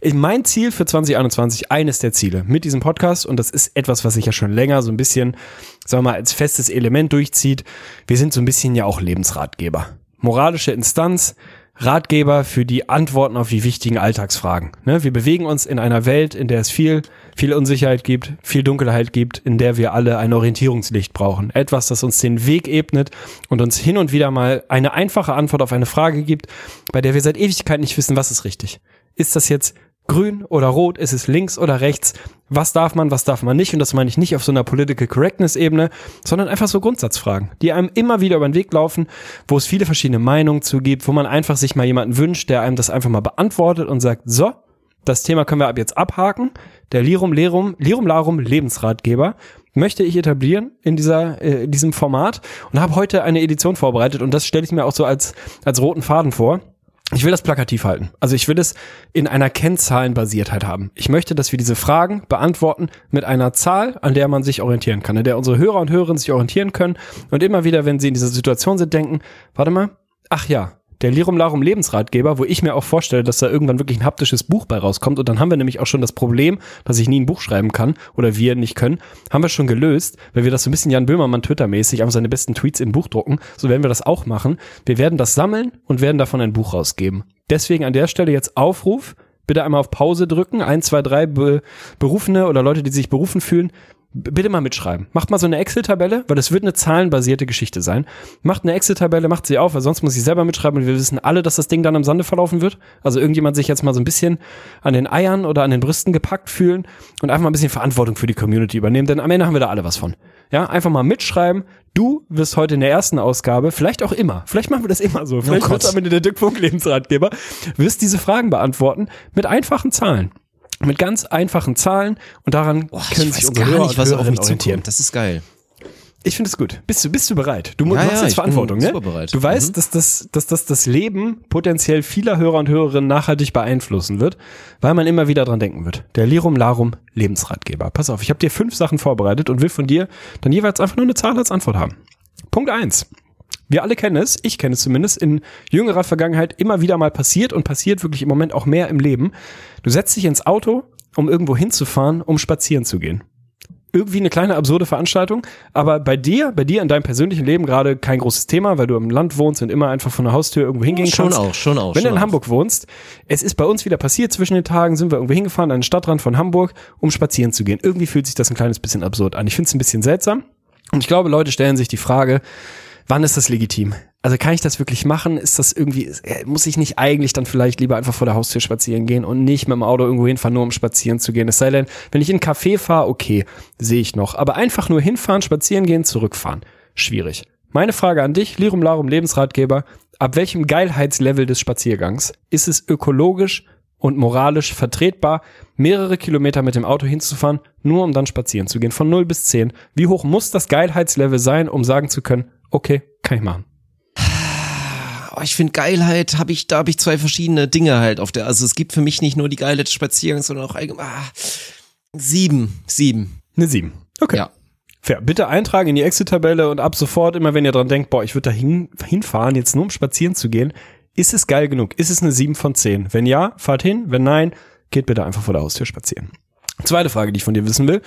ich. Mein Ziel für 2021, eines der Ziele mit diesem Podcast und das ist etwas, was sich ja schon länger so ein bisschen, sagen wir mal, als festes Element durchzieht. Wir sind so ein bisschen ja auch Lebensratgeber. Moralische Instanz, Ratgeber für die Antworten auf die wichtigen Alltagsfragen. Ne? Wir bewegen uns in einer Welt, in der es viel, viel Unsicherheit gibt, viel Dunkelheit gibt, in der wir alle ein Orientierungslicht brauchen. Etwas, das uns den Weg ebnet und uns hin und wieder mal eine einfache Antwort auf eine Frage gibt, bei der wir seit Ewigkeit nicht wissen, was ist richtig. Ist das jetzt grün oder rot? Ist es links oder rechts? Was darf man, was darf man nicht? Und das meine ich nicht auf so einer Political Correctness-Ebene, sondern einfach so Grundsatzfragen, die einem immer wieder über den Weg laufen, wo es viele verschiedene Meinungen zu gibt, wo man einfach sich mal jemanden wünscht, der einem das einfach mal beantwortet und sagt, so, das Thema können wir ab jetzt abhaken. Der Lirum Lerum, Lirum Larum Lebensratgeber möchte ich etablieren in dieser äh, in diesem Format und habe heute eine Edition vorbereitet und das stelle ich mir auch so als als roten Faden vor. Ich will das plakativ halten. Also ich will es in einer Kennzahlenbasiertheit haben. Ich möchte, dass wir diese Fragen beantworten mit einer Zahl, an der man sich orientieren kann, an der unsere Hörer und Hörerinnen sich orientieren können und immer wieder, wenn sie in dieser Situation sind, denken, warte mal, ach ja, der Lirum Larum Lebensratgeber, wo ich mir auch vorstelle, dass da irgendwann wirklich ein haptisches Buch bei rauskommt. Und dann haben wir nämlich auch schon das Problem, dass ich nie ein Buch schreiben kann oder wir nicht können, haben wir schon gelöst, weil wir das so ein bisschen Jan Böhmermann Twitter-mäßig einfach seine besten Tweets in Buch drucken. So werden wir das auch machen. Wir werden das sammeln und werden davon ein Buch rausgeben. Deswegen an der Stelle jetzt Aufruf. Bitte einmal auf Pause drücken. Ein, zwei, drei Be Berufene oder Leute, die sich berufen fühlen, bitte mal mitschreiben. Macht mal so eine Excel-Tabelle, weil es wird eine zahlenbasierte Geschichte sein. Macht eine Excel-Tabelle, macht sie auf, weil sonst muss ich selber mitschreiben und wir wissen alle, dass das Ding dann im Sande verlaufen wird. Also irgendjemand sich jetzt mal so ein bisschen an den Eiern oder an den Brüsten gepackt fühlen und einfach mal ein bisschen Verantwortung für die Community übernehmen, denn am Ende haben wir da alle was von. Ja, einfach mal mitschreiben. Du wirst heute in der ersten Ausgabe, vielleicht auch immer, vielleicht machen wir das immer so, vielleicht Gott. wird am Ende der Dirk Funk Lebensratgeber, wirst diese Fragen beantworten mit einfachen Zahlen mit ganz einfachen Zahlen und daran Boah, können ich sich unsere gar Hörer nicht, was auf mich orientieren. zukommt. Das ist geil. Ich finde es gut. Bist du, bist du bereit? Du Ja, hast ja, jetzt Verantwortung, ne? bereit. Du weißt, Mhm. dass, das, dass das das Leben potenziell vieler Hörer und Hörerinnen nachhaltig beeinflussen wird, weil man immer wieder dran denken wird. Der Lirum Larum Lebensratgeber. Pass auf, ich habe dir fünf Sachen vorbereitet und will von dir dann jeweils einfach nur eine Zahl als Antwort haben. Punkt eins. Wir alle kennen es, ich kenne es zumindest, in jüngerer Vergangenheit immer wieder mal passiert und passiert wirklich im Moment auch mehr im Leben. Du setzt dich ins Auto, um irgendwo hinzufahren, um spazieren zu gehen. Irgendwie eine kleine absurde Veranstaltung, aber bei dir, bei dir in deinem persönlichen Leben gerade kein großes Thema, weil du im Land wohnst und immer einfach von der Haustür irgendwo hingehen schon kannst. auch, schon auch. Wenn du schon in auch. Hamburg wohnst, es ist bei uns wieder passiert, zwischen den Tagen sind wir irgendwo hingefahren an den Stadtrand von Hamburg, um spazieren zu gehen. Irgendwie fühlt sich das ein kleines bisschen absurd an. Ich finde es ein bisschen seltsam. Und ich glaube, Leute stellen sich die Frage, wann ist das legitim? Also kann ich das wirklich machen? Ist das irgendwie, äh, muss ich nicht eigentlich dann vielleicht lieber einfach vor der Haustür spazieren gehen und nicht mit dem Auto irgendwo hinfahren, nur um spazieren zu gehen? Es sei denn, wenn ich in einen Café fahre, okay, sehe ich noch. Aber einfach nur hinfahren, spazieren gehen, zurückfahren. Schwierig. Meine Frage an dich, Lirum Larum Lebensratgeber, ab welchem Geilheitslevel des Spaziergangs ist es ökologisch und moralisch vertretbar, mehrere Kilometer mit dem Auto hinzufahren, nur um dann spazieren zu gehen, von 0 bis 10? Wie hoch muss das Geilheitslevel sein, um sagen zu können, okay, kann ich machen? Oh, ich finde Geilheit habe ich, da habe ich zwei verschiedene Dinge halt auf der. Also es gibt für mich nicht nur die Geilheit des Spaziergangs, sondern auch allgemein. Ah, sieben, sieben. Eine 7. Okay. Ja. Fair. Bitte eintragen in die Exit-Tabelle und ab sofort, immer wenn ihr dran denkt, boah, ich würde da hin, hinfahren, jetzt nur um spazieren zu gehen, ist es geil genug? Ist es eine 7 von 10? Wenn ja, fahrt hin. Wenn nein, geht bitte einfach vor der Haustür spazieren. Zweite Frage, die ich von dir wissen will.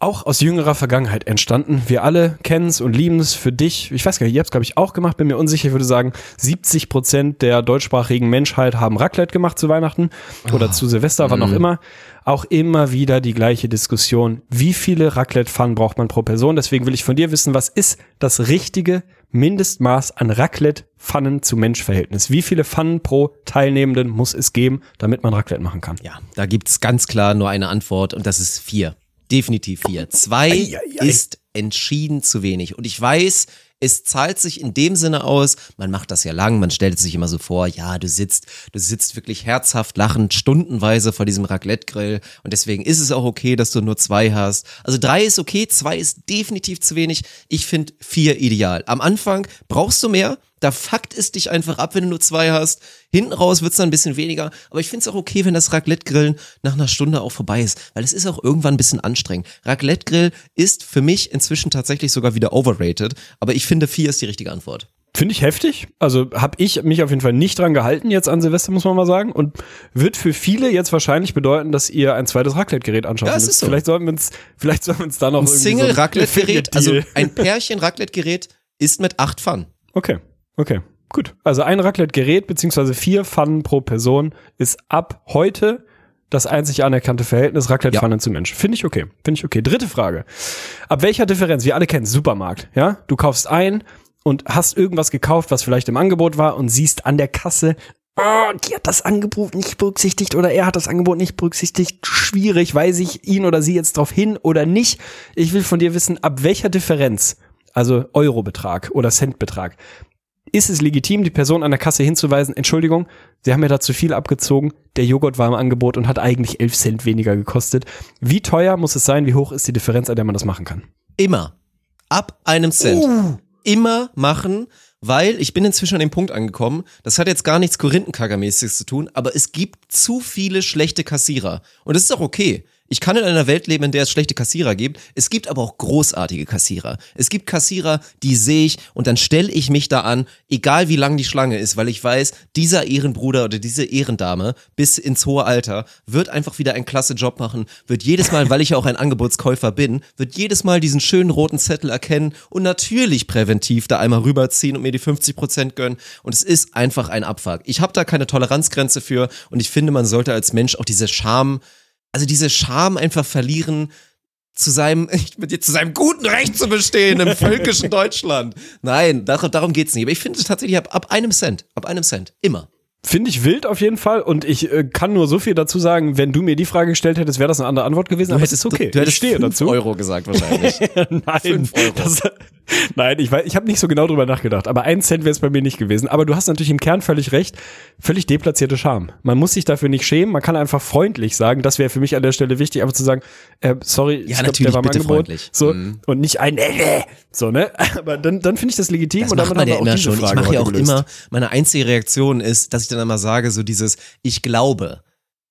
Auch aus jüngerer Vergangenheit entstanden. Wir alle kennen es und lieben es für dich. Ich weiß gar nicht, ihr habt es, glaube ich, auch gemacht. Bin mir unsicher. Ich würde sagen, 70 Prozent der deutschsprachigen Menschheit haben Raclette gemacht zu Weihnachten oder zu Silvester, wann auch immer. Auch immer wieder die gleiche Diskussion. Wie viele Raclette-Pfannen braucht man pro Person? Deswegen will ich von dir wissen, was ist das richtige Mindestmaß an Raclette-Pfannen zu Mensch-Verhältnis? Wie viele Pfannen pro Teilnehmenden muss es geben, damit man Raclette machen kann? Ja, da gibt's ganz klar nur eine Antwort und das ist vier. Definitiv vier. Zwei Ei, ei, ei. ist entschieden zu wenig. Und ich weiß, es zahlt sich in dem Sinne aus, man macht das ja lang, man stellt sich immer so vor, ja, du sitzt, du sitzt wirklich herzhaft lachend stundenweise vor diesem Raclette-Grill und deswegen ist es auch okay, dass du nur zwei hast. Also drei ist okay, zwei ist definitiv zu wenig. Ich finde vier ideal. Am Anfang brauchst du mehr, da fuckt es dich einfach ab, wenn du nur zwei hast. Hinten raus wird's dann ein bisschen weniger, aber ich finde es auch okay, wenn das Raclette-Grillen nach einer Stunde auch vorbei ist, weil es ist auch irgendwann ein bisschen anstrengend. Raclette-Grill ist für mich inzwischen tatsächlich sogar wieder overrated, aber ich finde, vier ist die richtige Antwort. Finde ich heftig. Also habe ich mich auf jeden Fall nicht dran gehalten jetzt an Silvester, muss man mal sagen. Und wird für viele jetzt wahrscheinlich bedeuten, dass ihr ein zweites Raclette-Gerät anschaffen Ja, es ist so. Vielleicht sollten wir uns, vielleicht sollten wir uns da noch Ein so Single-Raclette-Gerät, also ein Pärchen-Raclette-Gerät ist mit acht Pfannen. Okay, okay, gut. Also ein Raclette-Gerät beziehungsweise vier Pfannen pro Person ist ab heute das einzig anerkannte Verhältnis Raclette-Pfanne zu Mensch. Finde ich okay. Finde ich okay. Dritte Frage. Ab welcher Differenz? Wir alle kennen Supermarkt, ja? Du kaufst ein und hast irgendwas gekauft, was vielleicht im Angebot war und siehst an der Kasse oh, die hat das Angebot nicht berücksichtigt oder er hat das Angebot nicht berücksichtigt. Schwierig, weise ich ihn oder sie jetzt drauf hin oder nicht. Ich will von dir wissen, ab welcher Differenz, also Eurobetrag oder Centbetrag, ist es legitim, die Person an der Kasse hinzuweisen, Entschuldigung, Sie haben mir da zu viel abgezogen, der Joghurt war im Angebot und hat eigentlich 11 Cent weniger gekostet. Wie teuer muss es sein, wie hoch ist die Differenz, an der man das machen kann? Immer. Ab einem Cent. Immer machen, weil ich bin inzwischen an dem Punkt angekommen, das hat jetzt gar nichts Korinthenkackermäßiges zu tun, aber es gibt zu viele schlechte Kassierer. Und das ist auch okay. Ich kann in einer Welt leben, in der es schlechte Kassierer gibt. Es gibt aber auch großartige Kassierer. Es gibt Kassierer, die sehe ich und dann stelle ich mich da an, egal wie lang die Schlange ist, weil ich weiß, dieser Ehrenbruder oder diese Ehrendame bis ins hohe Alter wird einfach wieder einen klasse Job machen, wird jedes Mal, weil ich ja auch ein Angebotskäufer bin, wird jedes Mal diesen schönen roten Zettel erkennen und natürlich präventiv da einmal rüberziehen und mir die 50 Prozent gönnen. Und es ist einfach ein Abfuck. Ich habe da keine Toleranzgrenze für und ich finde, man sollte als Mensch auch diese Scham also diese Scham einfach verlieren, zu seinem, mit dir zu seinem guten Recht zu bestehen im völkischen Deutschland. Nein, dar darum geht's nicht. Aber ich finde es tatsächlich ab, ab einem Cent, ab einem Cent, immer. Finde ich wild auf jeden Fall und ich äh, kann nur so viel dazu sagen, wenn du mir die Frage gestellt hättest, wäre das eine andere Antwort gewesen, Du aber es ist okay. du, du hättest ich stehe dazu. Euro gesagt wahrscheinlich. Nein, Euro. Das, nein, ich weiß, ich habe nicht so genau drüber nachgedacht, aber ein Cent wäre es bei mir nicht gewesen. Aber du hast natürlich im Kern völlig recht, völlig deplatzierte Scham. Man muss sich dafür nicht schämen, man kann einfach freundlich sagen, das wäre für mich an der Stelle wichtig, einfach zu sagen, äh, sorry, ich glaub, der war im bitte Angebot. freundlich. So, Mhm. und nicht ein äh, äh, so, ne? Aber dann, dann finde ich das legitim Das und dann macht man ja immer schon. Ich Frage mache ja auch gelöst. immer, meine einzige Reaktion ist, dass ich dann immer sage, so dieses, ich glaube.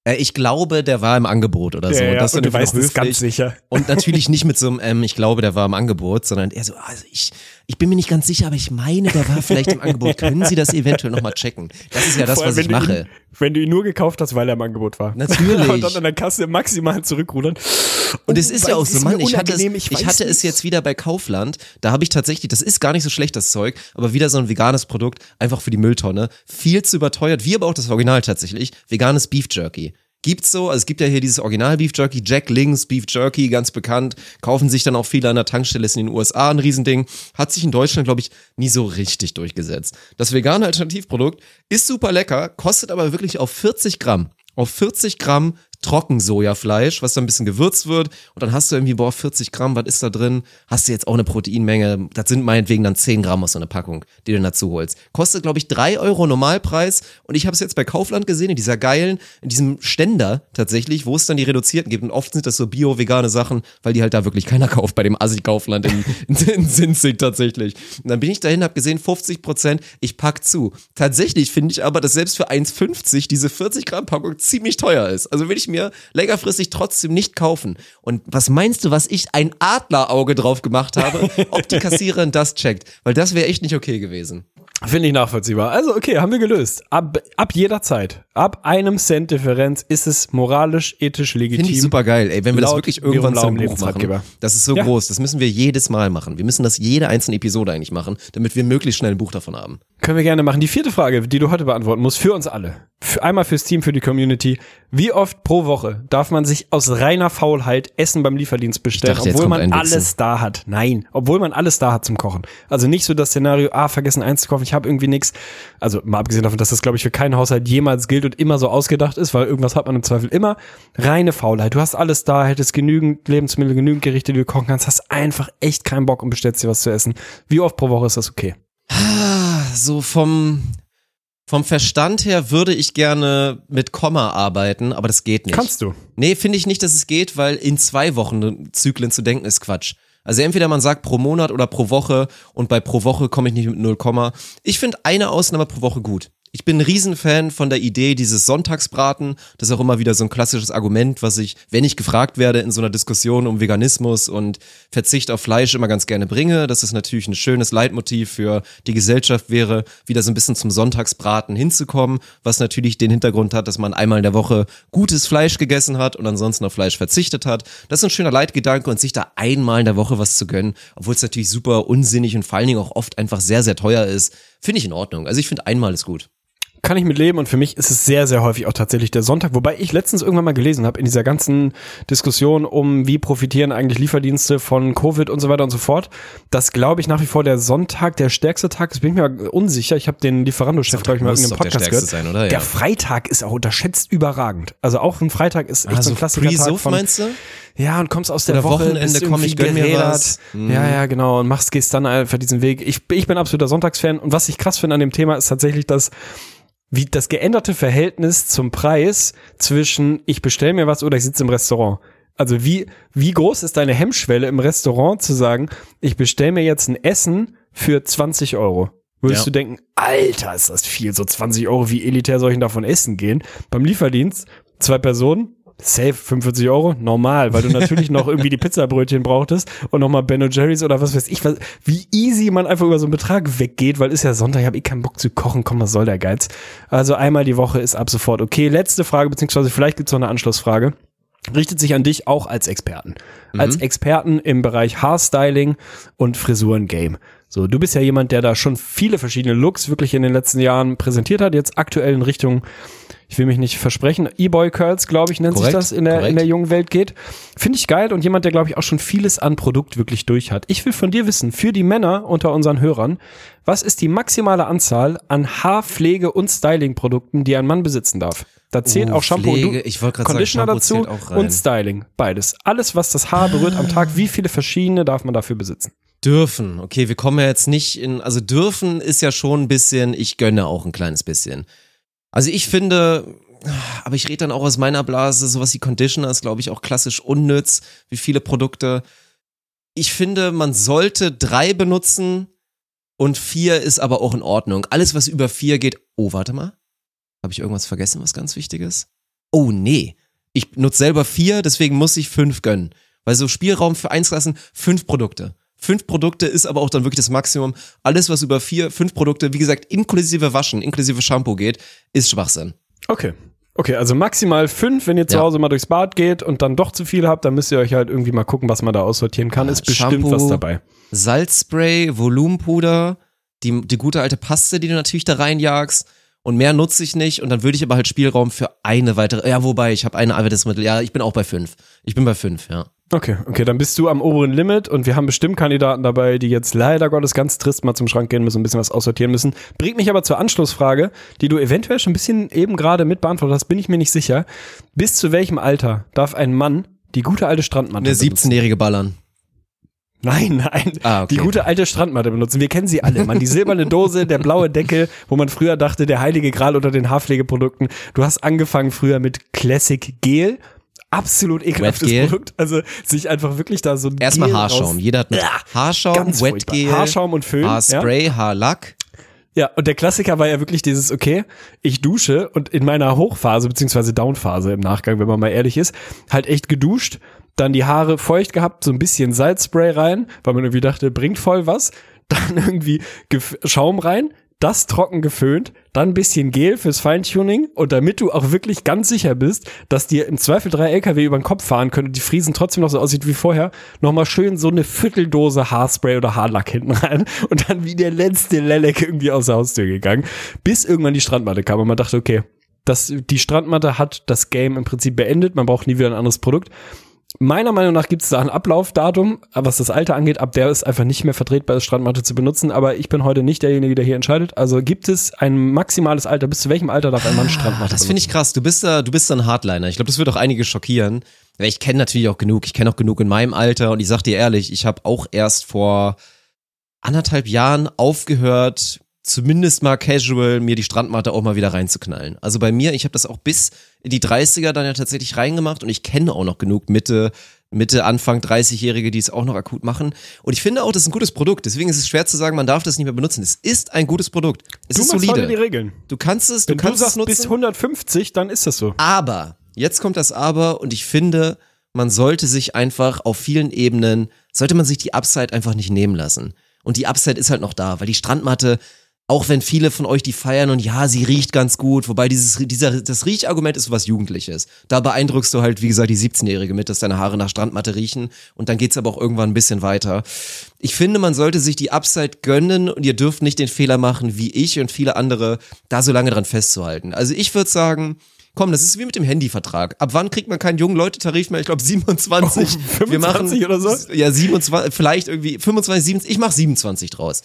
Äh, ich glaube, der war im Angebot oder so. Ja, ja, das ist und du weißt es ganz sicher. Und natürlich nicht mit so einem, ähm, ich glaube, der war im Angebot, sondern eher so, also ich, ich bin mir nicht ganz sicher, aber ich meine, der war vielleicht im Angebot. Können Sie das eventuell nochmal checken? Das ist ja das, Vor allem, was ich wenn du mache. Ihn, wenn du ihn nur gekauft hast, weil er im Angebot war. Natürlich. und dann an der Kasse maximal zurückrudern. Und es ist ja auch so, Mann, ich hatte, es, ich, ich, hatte es jetzt wieder bei Kaufland. Da habe ich tatsächlich, das ist gar nicht so schlecht, das Zeug, aber wieder so ein veganes Produkt, einfach für die Mülltonne. Viel zu überteuert, wie aber auch das Original tatsächlich. Veganes Beef Jerky. Gibt's so, also es gibt ja hier dieses Original Beef Jerky, Jack Links Beef Jerky, ganz bekannt. Kaufen sich dann auch viele an der Tankstelle, ist in den USA ein Riesending. Hat sich in Deutschland, glaube ich, nie so richtig durchgesetzt. Das vegane Alternativprodukt ist super lecker, kostet aber wirklich auf 40 Gramm. Auf 40 Gramm Trockensojafleisch, was dann ein bisschen gewürzt wird. Und dann hast du irgendwie, boah, 40 Gramm, was ist da drin? Hast du jetzt auch eine Proteinmenge. Das sind meinetwegen dann 10 Gramm aus so einer Packung, die du dazu holst. Kostet, glaube ich, 3 Euro Normalpreis. Und ich habe es jetzt bei Kaufland gesehen, in dieser geilen, in diesem Ständer tatsächlich, wo es dann die reduzierten gibt. Und oft sind das so bio-vegane Sachen, weil die halt da wirklich keiner kauft bei dem Assi-Kaufland in, in, in Sinzig tatsächlich. Und dann bin ich dahin, habe gesehen, 50 Prozent, ich pack zu. Tatsächlich finde ich aber, dass selbst für 1,50 diese 40 Gramm Packung ziemlich teuer ist. Also will ich mir längerfristig trotzdem nicht kaufen. Und was meinst du, was ich ein Adlerauge drauf gemacht habe, ob die Kassiererin das checkt? Weil das wäre echt nicht okay gewesen. Finde ich nachvollziehbar. Also, okay, haben wir gelöst. Ab, ab jeder Zeit, ab einem Cent Differenz ist es moralisch, ethisch legitim. Finde ich super geil, ey. Wenn wir das wirklich irgendwann zum Buch machen, das ist so Ja. groß, das müssen wir jedes Mal machen. Wir müssen das jede einzelne Episode eigentlich machen, damit wir möglichst schnell ein Buch davon haben. Können wir gerne machen. Die vierte Frage, die du heute beantworten musst, für uns alle. Für, einmal fürs Team, für die Community. Wie oft pro Woche darf man sich aus reiner Faulheit Essen beim Lieferdienst bestellen, dachte, obwohl man alles da hat? Nein, obwohl man alles da hat zum Kochen. Also nicht so das Szenario, ah, vergessen einzukaufen, ich habe irgendwie nichts. Also mal abgesehen davon, dass das, glaube ich, für keinen Haushalt jemals gilt und immer so ausgedacht ist, weil irgendwas hat man im Zweifel immer. Reine Faulheit. Du hast alles da, hättest genügend Lebensmittel, genügend Gerichte, die du kochen kannst, hast einfach echt keinen Bock und bestellst dir was zu essen. Wie oft pro Woche ist das okay? So vom, vom Verstand her würde ich gerne mit Komma arbeiten, aber das geht nicht. Kannst du. Nee, finde ich nicht, dass es geht, weil in zwei Wochen Zyklen zu denken ist Quatsch. Also entweder man sagt pro Monat oder pro Woche und bei pro Woche komme ich nicht mit 0, ich finde eine Ausnahme pro Woche gut. Ich bin ein Riesenfan von der Idee dieses Sonntagsbraten. Das ist auch immer wieder so ein klassisches Argument, was ich, wenn ich gefragt werde in so einer Diskussion um Veganismus und Verzicht auf Fleisch immer ganz gerne bringe. Das ist natürlich ein schönes Leitmotiv für die Gesellschaft wäre, wieder so ein bisschen zum Sonntagsbraten hinzukommen, was natürlich den Hintergrund hat, dass man einmal in der Woche gutes Fleisch gegessen hat und ansonsten auf Fleisch verzichtet hat. Das ist ein schöner Leitgedanke und sich da einmal in der Woche was zu gönnen, obwohl es natürlich super unsinnig und vor allen Dingen auch oft einfach sehr, sehr teuer ist, finde ich in Ordnung. Also ich finde einmal ist gut. Kann ich mit leben und für mich ist es sehr, sehr häufig auch tatsächlich der Sonntag, wobei ich letztens irgendwann mal gelesen habe in dieser ganzen Diskussion um, wie profitieren eigentlich Lieferdienste von Covid und so weiter und so fort, dass, glaube ich, nach wie vor der Sonntag der stärkste Tag ist, bin ich mir unsicher. Ich habe den Lieferando-Chef, glaube ich, mal in einem doch der Podcast gehört. sein, oder? Der Ja. Freitag ist auch unterschätzt überragend. Also auch ein Freitag ist echt so ein Klassiker. Pre-Suff Also meinst du? Ja, und kommst aus der Oder Woche, Wochenende, komm, ich gönn mir was. Mhm. Ja, ja, genau. Und machst, gehst dann einfach diesen Weg. Ich, ich bin absoluter Sonntagsfan. Und was ich krass finde an dem Thema ist tatsächlich, dass wie das geänderte Verhältnis zum Preis zwischen ich bestelle mir was oder ich sitze im Restaurant. Also wie, wie groß ist deine Hemmschwelle im Restaurant zu sagen, ich bestelle mir jetzt ein Essen für 20 Euro? Würdest Ja. du denken, Alter, ist das viel, so 20 Euro, wie elitär soll ich denn davon essen gehen? Beim Lieferdienst, zwei Personen, safe 45 Euro, normal, weil du natürlich noch irgendwie die Pizzabrötchen brauchtest und nochmal Ben Jerry's oder was weiß ich, was, wie easy man einfach über so einen Betrag weggeht, weil ist ja Sonntag, ich habe eh keinen Bock zu kochen, komm, was soll der Geiz? Also einmal die Woche ist ab sofort okay. Letzte Frage, beziehungsweise vielleicht gibt's noch eine Anschlussfrage richtet sich an dich auch als Experten. Als Experten im Bereich Haarstyling und Frisuren-Game. So, du bist ja jemand, der da schon viele verschiedene Looks wirklich in den letzten Jahren präsentiert hat, jetzt aktuell in Richtung, ich will mich nicht versprechen, E-Boy Curls, glaube ich, nennt Korrekt, sich das in der, in der jungen Welt geht. Finde ich geil und jemand, der, glaube ich, auch schon vieles an Produkt wirklich durch hat. Ich will von dir wissen, für die Männer unter unseren Hörern, was ist die maximale Anzahl an Haarpflege- und Styling-Produkten, die ein Mann besitzen darf? Da zählt Oh, auch Shampoo Pflege, ich wollte gerade sagen, Conditioner Shampoo dazu und Styling, beides. Alles, was das Haar berührt am Tag, wie viele verschiedene darf man dafür besitzen? Dürfen. Okay, wir kommen ja jetzt nicht in, also dürfen ist ja schon ein bisschen, ich gönne auch ein kleines bisschen. Also ich finde, aber ich rede dann auch aus meiner Blase, sowas wie Conditioner ist, glaube ich, auch klassisch unnütz, wie viele Produkte. Ich finde, man sollte drei benutzen und vier ist aber auch in Ordnung. Alles, was über vier geht, oh, warte mal. Habe ich irgendwas vergessen, was ganz wichtig ist? Oh, nee. Ich nutze selber vier, deswegen muss ich fünf gönnen. Weil so Spielraum für eins lassen, fünf Produkte. Fünf Produkte ist aber auch dann wirklich das Maximum. Alles, was über vier, fünf Produkte, wie gesagt, inklusive Waschen, inklusive Shampoo geht, ist Schwachsinn. Okay. Okay, also maximal fünf, wenn ihr zu Ja. Hause mal durchs Bad geht und dann doch zu viel habt, dann müsst ihr euch halt irgendwie mal gucken, was man da aussortieren kann. Ist bestimmt Shampoo. was dabei. Salzspray, Volumenpuder, die, die gute alte Paste, die du natürlich da reinjagst. Und mehr nutze ich nicht. Und dann würde ich aber halt Spielraum für eine weitere. Ja, wobei, ich habe eine Arbeitsmittel. Ja, ich bin auch bei fünf. Ich bin bei fünf, ja. Okay, okay, dann bist du am oberen Limit und wir haben bestimmt Kandidaten dabei, die jetzt leider Gottes ganz trist mal zum Schrank gehen müssen, ein bisschen was aussortieren müssen. Bringt mich aber zur Anschlussfrage, die du eventuell schon ein bisschen eben gerade mit beantwortet hast, bin ich mir nicht sicher. Bis zu welchem Alter darf ein Mann die gute alte Strandmatte Eine benutzen? 17-jährige Ballern. Nein, nein. Ah, okay. Die gute alte Strandmatte benutzen. Wir kennen sie alle. Man, die silberne Dose, der blaue Deckel, wo man früher dachte, der heilige Gral unter den Haarpflegeprodukten. Du hast angefangen früher mit Classic Gel. Absolut ekelhaftes. Produkt. Also sich einfach wirklich da so ein Erstmal Gel Haarschaum. raus- Jeder hat mit Ja, Haarschaum, Wetgel. Haarschaum und Föhn. Haarspray, Haarlack. Ja, und der Klassiker war ja wirklich dieses, okay, ich dusche und in meiner Hochphase, beziehungsweise Downphase im Nachgang, wenn man mal ehrlich ist, halt echt geduscht, dann die Haare feucht gehabt, so ein bisschen Salzspray rein, weil man irgendwie dachte, bringt voll was, dann irgendwie Schaum rein, das trocken geföhnt, dann ein bisschen Gel fürs Feintuning und damit du auch wirklich ganz sicher bist, dass dir im Zweifel drei LKW über den Kopf fahren können und die Friesen trotzdem noch so aussieht wie vorher, nochmal schön so eine Vierteldose Haarspray oder Haarlack hinten rein und dann wie der letzte Lelek irgendwie aus der Haustür gegangen, bis irgendwann die Strandmatte kam und man dachte, okay, das, die Strandmatte hat das Game im Prinzip beendet, man braucht nie wieder ein anderes Produkt. Meiner Meinung nach gibt es da ein Ablaufdatum, was das Alter angeht, ab der ist einfach nicht mehr vertretbar, ist Strandmatte zu benutzen. Aber ich bin heute nicht derjenige, der hier entscheidet. Also gibt es ein maximales Alter, bis zu welchem Alter darf ein Mann Strandmatte Das finde ich krass. Du bist da, du bist da ein Hardliner. Ich glaube, das wird auch einige schockieren. Weil ich kenne natürlich auch genug. Ich kenne auch genug in meinem Alter und ich sag dir ehrlich, ich habe auch erst vor anderthalb Jahren aufgehört, zumindest mal casual mir die Strandmatte auch mal wieder reinzuknallen. Also bei mir, ich habe das auch bis in die 30er dann ja tatsächlich reingemacht und ich kenne auch noch genug Mitte, Mitte, Anfang 30-Jährige, die es auch noch akut machen. Und ich finde auch, das ist ein gutes Produkt. Deswegen ist es schwer zu sagen, man darf das nicht mehr benutzen. Es ist ein gutes Produkt. Es Du ist heute die solide. Regeln. Du kannst es, du Wenn du kannst es sagst nutzen. bis 150, dann ist das so. Aber, jetzt kommt das Aber und ich finde, man sollte sich einfach auf vielen Ebenen, sollte man sich die Upside einfach nicht nehmen lassen. Und die Upside ist halt noch da, weil die Strandmatte, Auch wenn viele von euch die feiern und ja, sie riecht ganz gut, wobei dieses, dieser, das Riechargument ist was Jugendliches. Da beeindruckst du halt, wie gesagt, die 17-Jährige mit, dass deine Haare nach Strandmatte riechen und dann geht's aber auch irgendwann ein bisschen weiter. Ich finde, man sollte sich die Upside gönnen und ihr dürft nicht den Fehler machen, wie ich und viele andere, da so lange dran festzuhalten. Also ich würde sagen, Komm, das ist wie mit dem Handyvertrag. Ab wann kriegt man keinen jungen Leute-Tarif mehr? Ich glaube 27. Oh, Wir machen 25 oder so? Ja, 27, vielleicht irgendwie 25, 27. Ich mache 27 draus.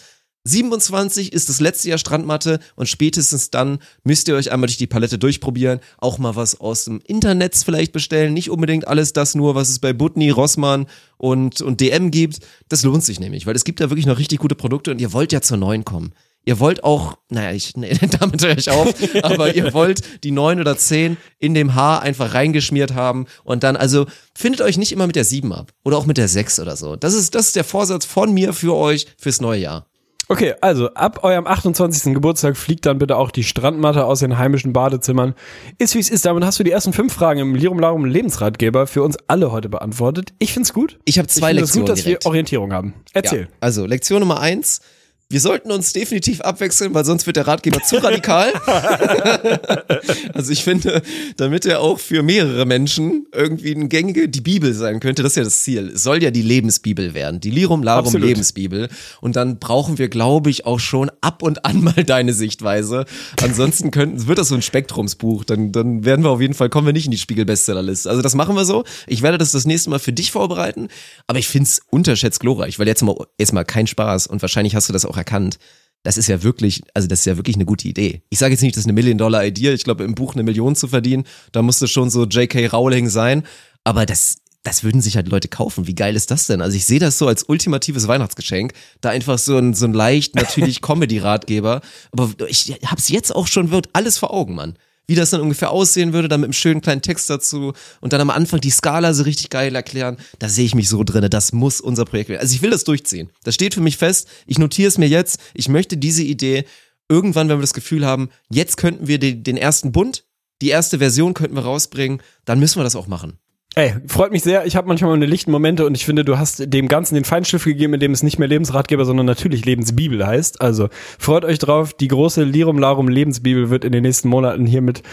27 ist das letzte Jahr Strandmatte und spätestens dann müsst ihr euch einmal durch die Palette durchprobieren, auch mal was aus dem Internet vielleicht bestellen, nicht unbedingt alles das nur, was es bei Butni, Rossmann und, und DM gibt. Das lohnt sich nämlich, weil es gibt da wirklich noch richtig gute Produkte und ihr wollt ja zur neuen kommen. Ihr wollt auch, naja, ich, nee, damit höre ich auf, aber ihr wollt die neun oder zehn in dem Haar einfach reingeschmiert haben und dann, also findet euch nicht immer mit der sieben ab oder auch mit der sechs oder so. Das ist, das ist der Vorsatz von mir für euch fürs neue Jahr. Okay, also ab eurem 28. Geburtstag fliegt dann bitte auch die Strandmatte aus den heimischen Badezimmern. Ist wie es ist, damit hast du die ersten fünf Fragen im Lirum Larum Lebensratgeber für uns alle heute beantwortet. Ich find's gut. Ich habe zwei ich find es Lektionen gut, dass direkt. wir Orientierung haben. Erzähl. Ja, also Lektion Nummer eins. Wir sollten uns definitiv abwechseln, weil sonst wird der Ratgeber zu radikal. also ich finde, damit er auch für mehrere Menschen irgendwie eine gängige, die Bibel sein könnte, das ist ja das Ziel. Es soll ja die Lebensbibel werden, die Lirum Larum Absolut. Lebensbibel. Und dann brauchen wir, glaube ich, auch schon ab und an mal deine Sichtweise. Ansonsten könnten, wird das so ein Spektrumsbuch. Dann, dann werden wir auf jeden Fall, kommen wir nicht in die Spiegel-Bestsellerliste. Also das machen wir so. Ich werde das das nächste Mal für dich vorbereiten. Aber ich finde es unterschätzt glorreich, weil jetzt mal, jetzt mal kein Spaß und wahrscheinlich hast du das auch erkannt. Das ist ja wirklich, also das ist ja wirklich eine gute Idee. Ich sage jetzt nicht, das ist eine Million-Dollar-Idee. Ich glaube, im Buch eine Million zu verdienen, da musste schon so J.K. Rowling sein. Aber das, das würden sich halt Leute kaufen. Wie geil ist das denn? Also ich sehe das so als ultimatives Weihnachtsgeschenk. Da einfach so ein, so ein leicht natürlich Comedy-Ratgeber. Aber ich hab's jetzt auch schon, wird alles vor Augen, Mann. Wie das dann ungefähr aussehen würde, dann mit einem schönen kleinen Text dazu und dann am Anfang die Skala so richtig geil erklären. Da sehe ich mich so drinne. Das muss unser Projekt werden. Also ich will das durchziehen. Das steht für mich fest. Ich notiere es mir jetzt. Ich möchte diese Idee irgendwann, wenn wir das Gefühl haben, jetzt könnten wir den ersten Bund, die erste Version könnten wir rausbringen, dann müssen wir das auch machen. Ey, freut mich sehr. Ich habe manchmal meine lichten Momente und ich finde, du hast dem Ganzen den Feinschliff gegeben, in dem es nicht mehr Lebensratgeber, sondern natürlich Lebensbibel heißt. Also freut euch drauf. Die große Lirum Larum Lebensbibel wird in den nächsten Monaten hier mit,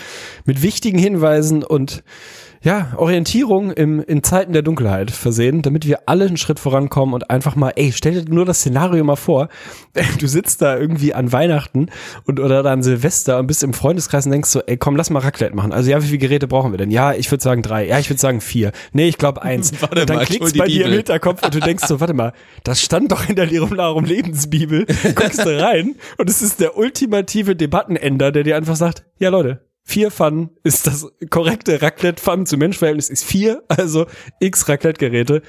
mit wichtigen Hinweisen und ja, Orientierung im, in Zeiten der Dunkelheit versehen, damit wir alle einen Schritt vorankommen und einfach mal, ey, stell dir nur das Szenario mal vor. Du sitzt da irgendwie an Weihnachten und oder dann Silvester und bist im Freundeskreis und denkst so, ey, komm, lass mal Raclette machen. Also ja, wie viele Geräte brauchen wir denn? Ja, ich würde sagen drei. Ja, ich würde sagen vier. Nee, ich glaube eins. Warte und dann mal, klickst bei dir im Bibel. Hinterkopf und du denkst so, warte mal, das stand doch in der Lirum Lebensbibel. Guckst du rein und es ist der ultimative Debattenender, der dir einfach sagt, ja Leute, Vier Pfannen ist das korrekte Raclette-Pfannen zu Menschverhältnis ist vier, also x Raclette-Geräte.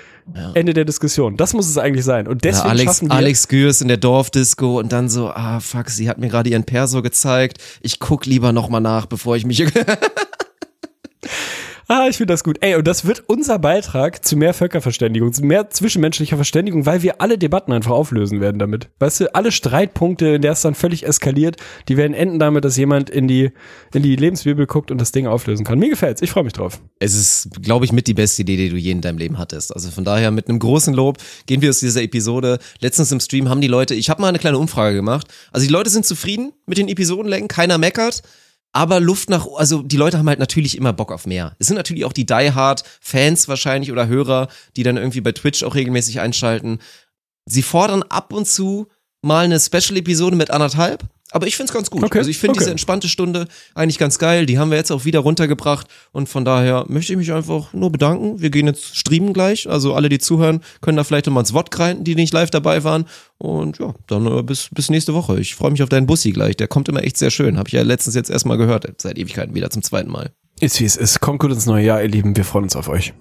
Ende der Diskussion. Das muss es eigentlich sein. Und deswegen Ja, Alex, schaffen wir Alex Gürs in der Dorfdisco und dann so, ah fuck, sie hat mir gerade ihren Perso gezeigt. Ich guck lieber nochmal nach, bevor ich mich. Ah, ich finde das gut. Ey, und das wird unser Beitrag zu mehr Völkerverständigung, zu mehr zwischenmenschlicher Verständigung, weil wir alle Debatten einfach auflösen werden damit. Weißt du, alle Streitpunkte, in der es dann völlig eskaliert, die werden enden damit, dass jemand in die, in die Lebensbibel guckt und das Ding auflösen kann. Mir gefällt's. Ich freue mich drauf. es ist, glaube ich, mit die beste Idee, die du je in deinem Leben hattest. Also von daher mit einem großen Lob gehen wir aus dieser Episode. Letztens im Stream haben die Leute, ich habe mal eine kleine Umfrage gemacht. Also die Leute sind zufrieden mit den Episodenlängen, keiner meckert. Aber Luft nach, also die Leute haben halt natürlich immer Bock auf mehr. Es sind natürlich auch die Die Hard Fans wahrscheinlich oder Hörer, die dann irgendwie bei Twitch auch regelmäßig einschalten. Sie fordern ab und zu mal eine Special-Episode mit anderthalb. Aber ich find's ganz gut. Okay, Also ich finde okay. diese entspannte Stunde eigentlich ganz geil. Die haben wir jetzt auch wieder runtergebracht. Und von daher möchte ich mich einfach nur bedanken. Wir gehen jetzt streamen gleich. Also alle, die zuhören, können da vielleicht nochmal ins Wort greifen, die nicht live dabei waren. Und ja, dann äh, bis, bis nächste Woche. Ich freue mich auf deinen Bussi gleich. Der kommt immer echt sehr schön. Habe ich ja letztens jetzt erstmal gehört. Seit Ewigkeiten wieder zum zweiten Mal. Ist wie es ist. Kommt gut ins neue Jahr, ihr Lieben. Wir freuen uns auf euch.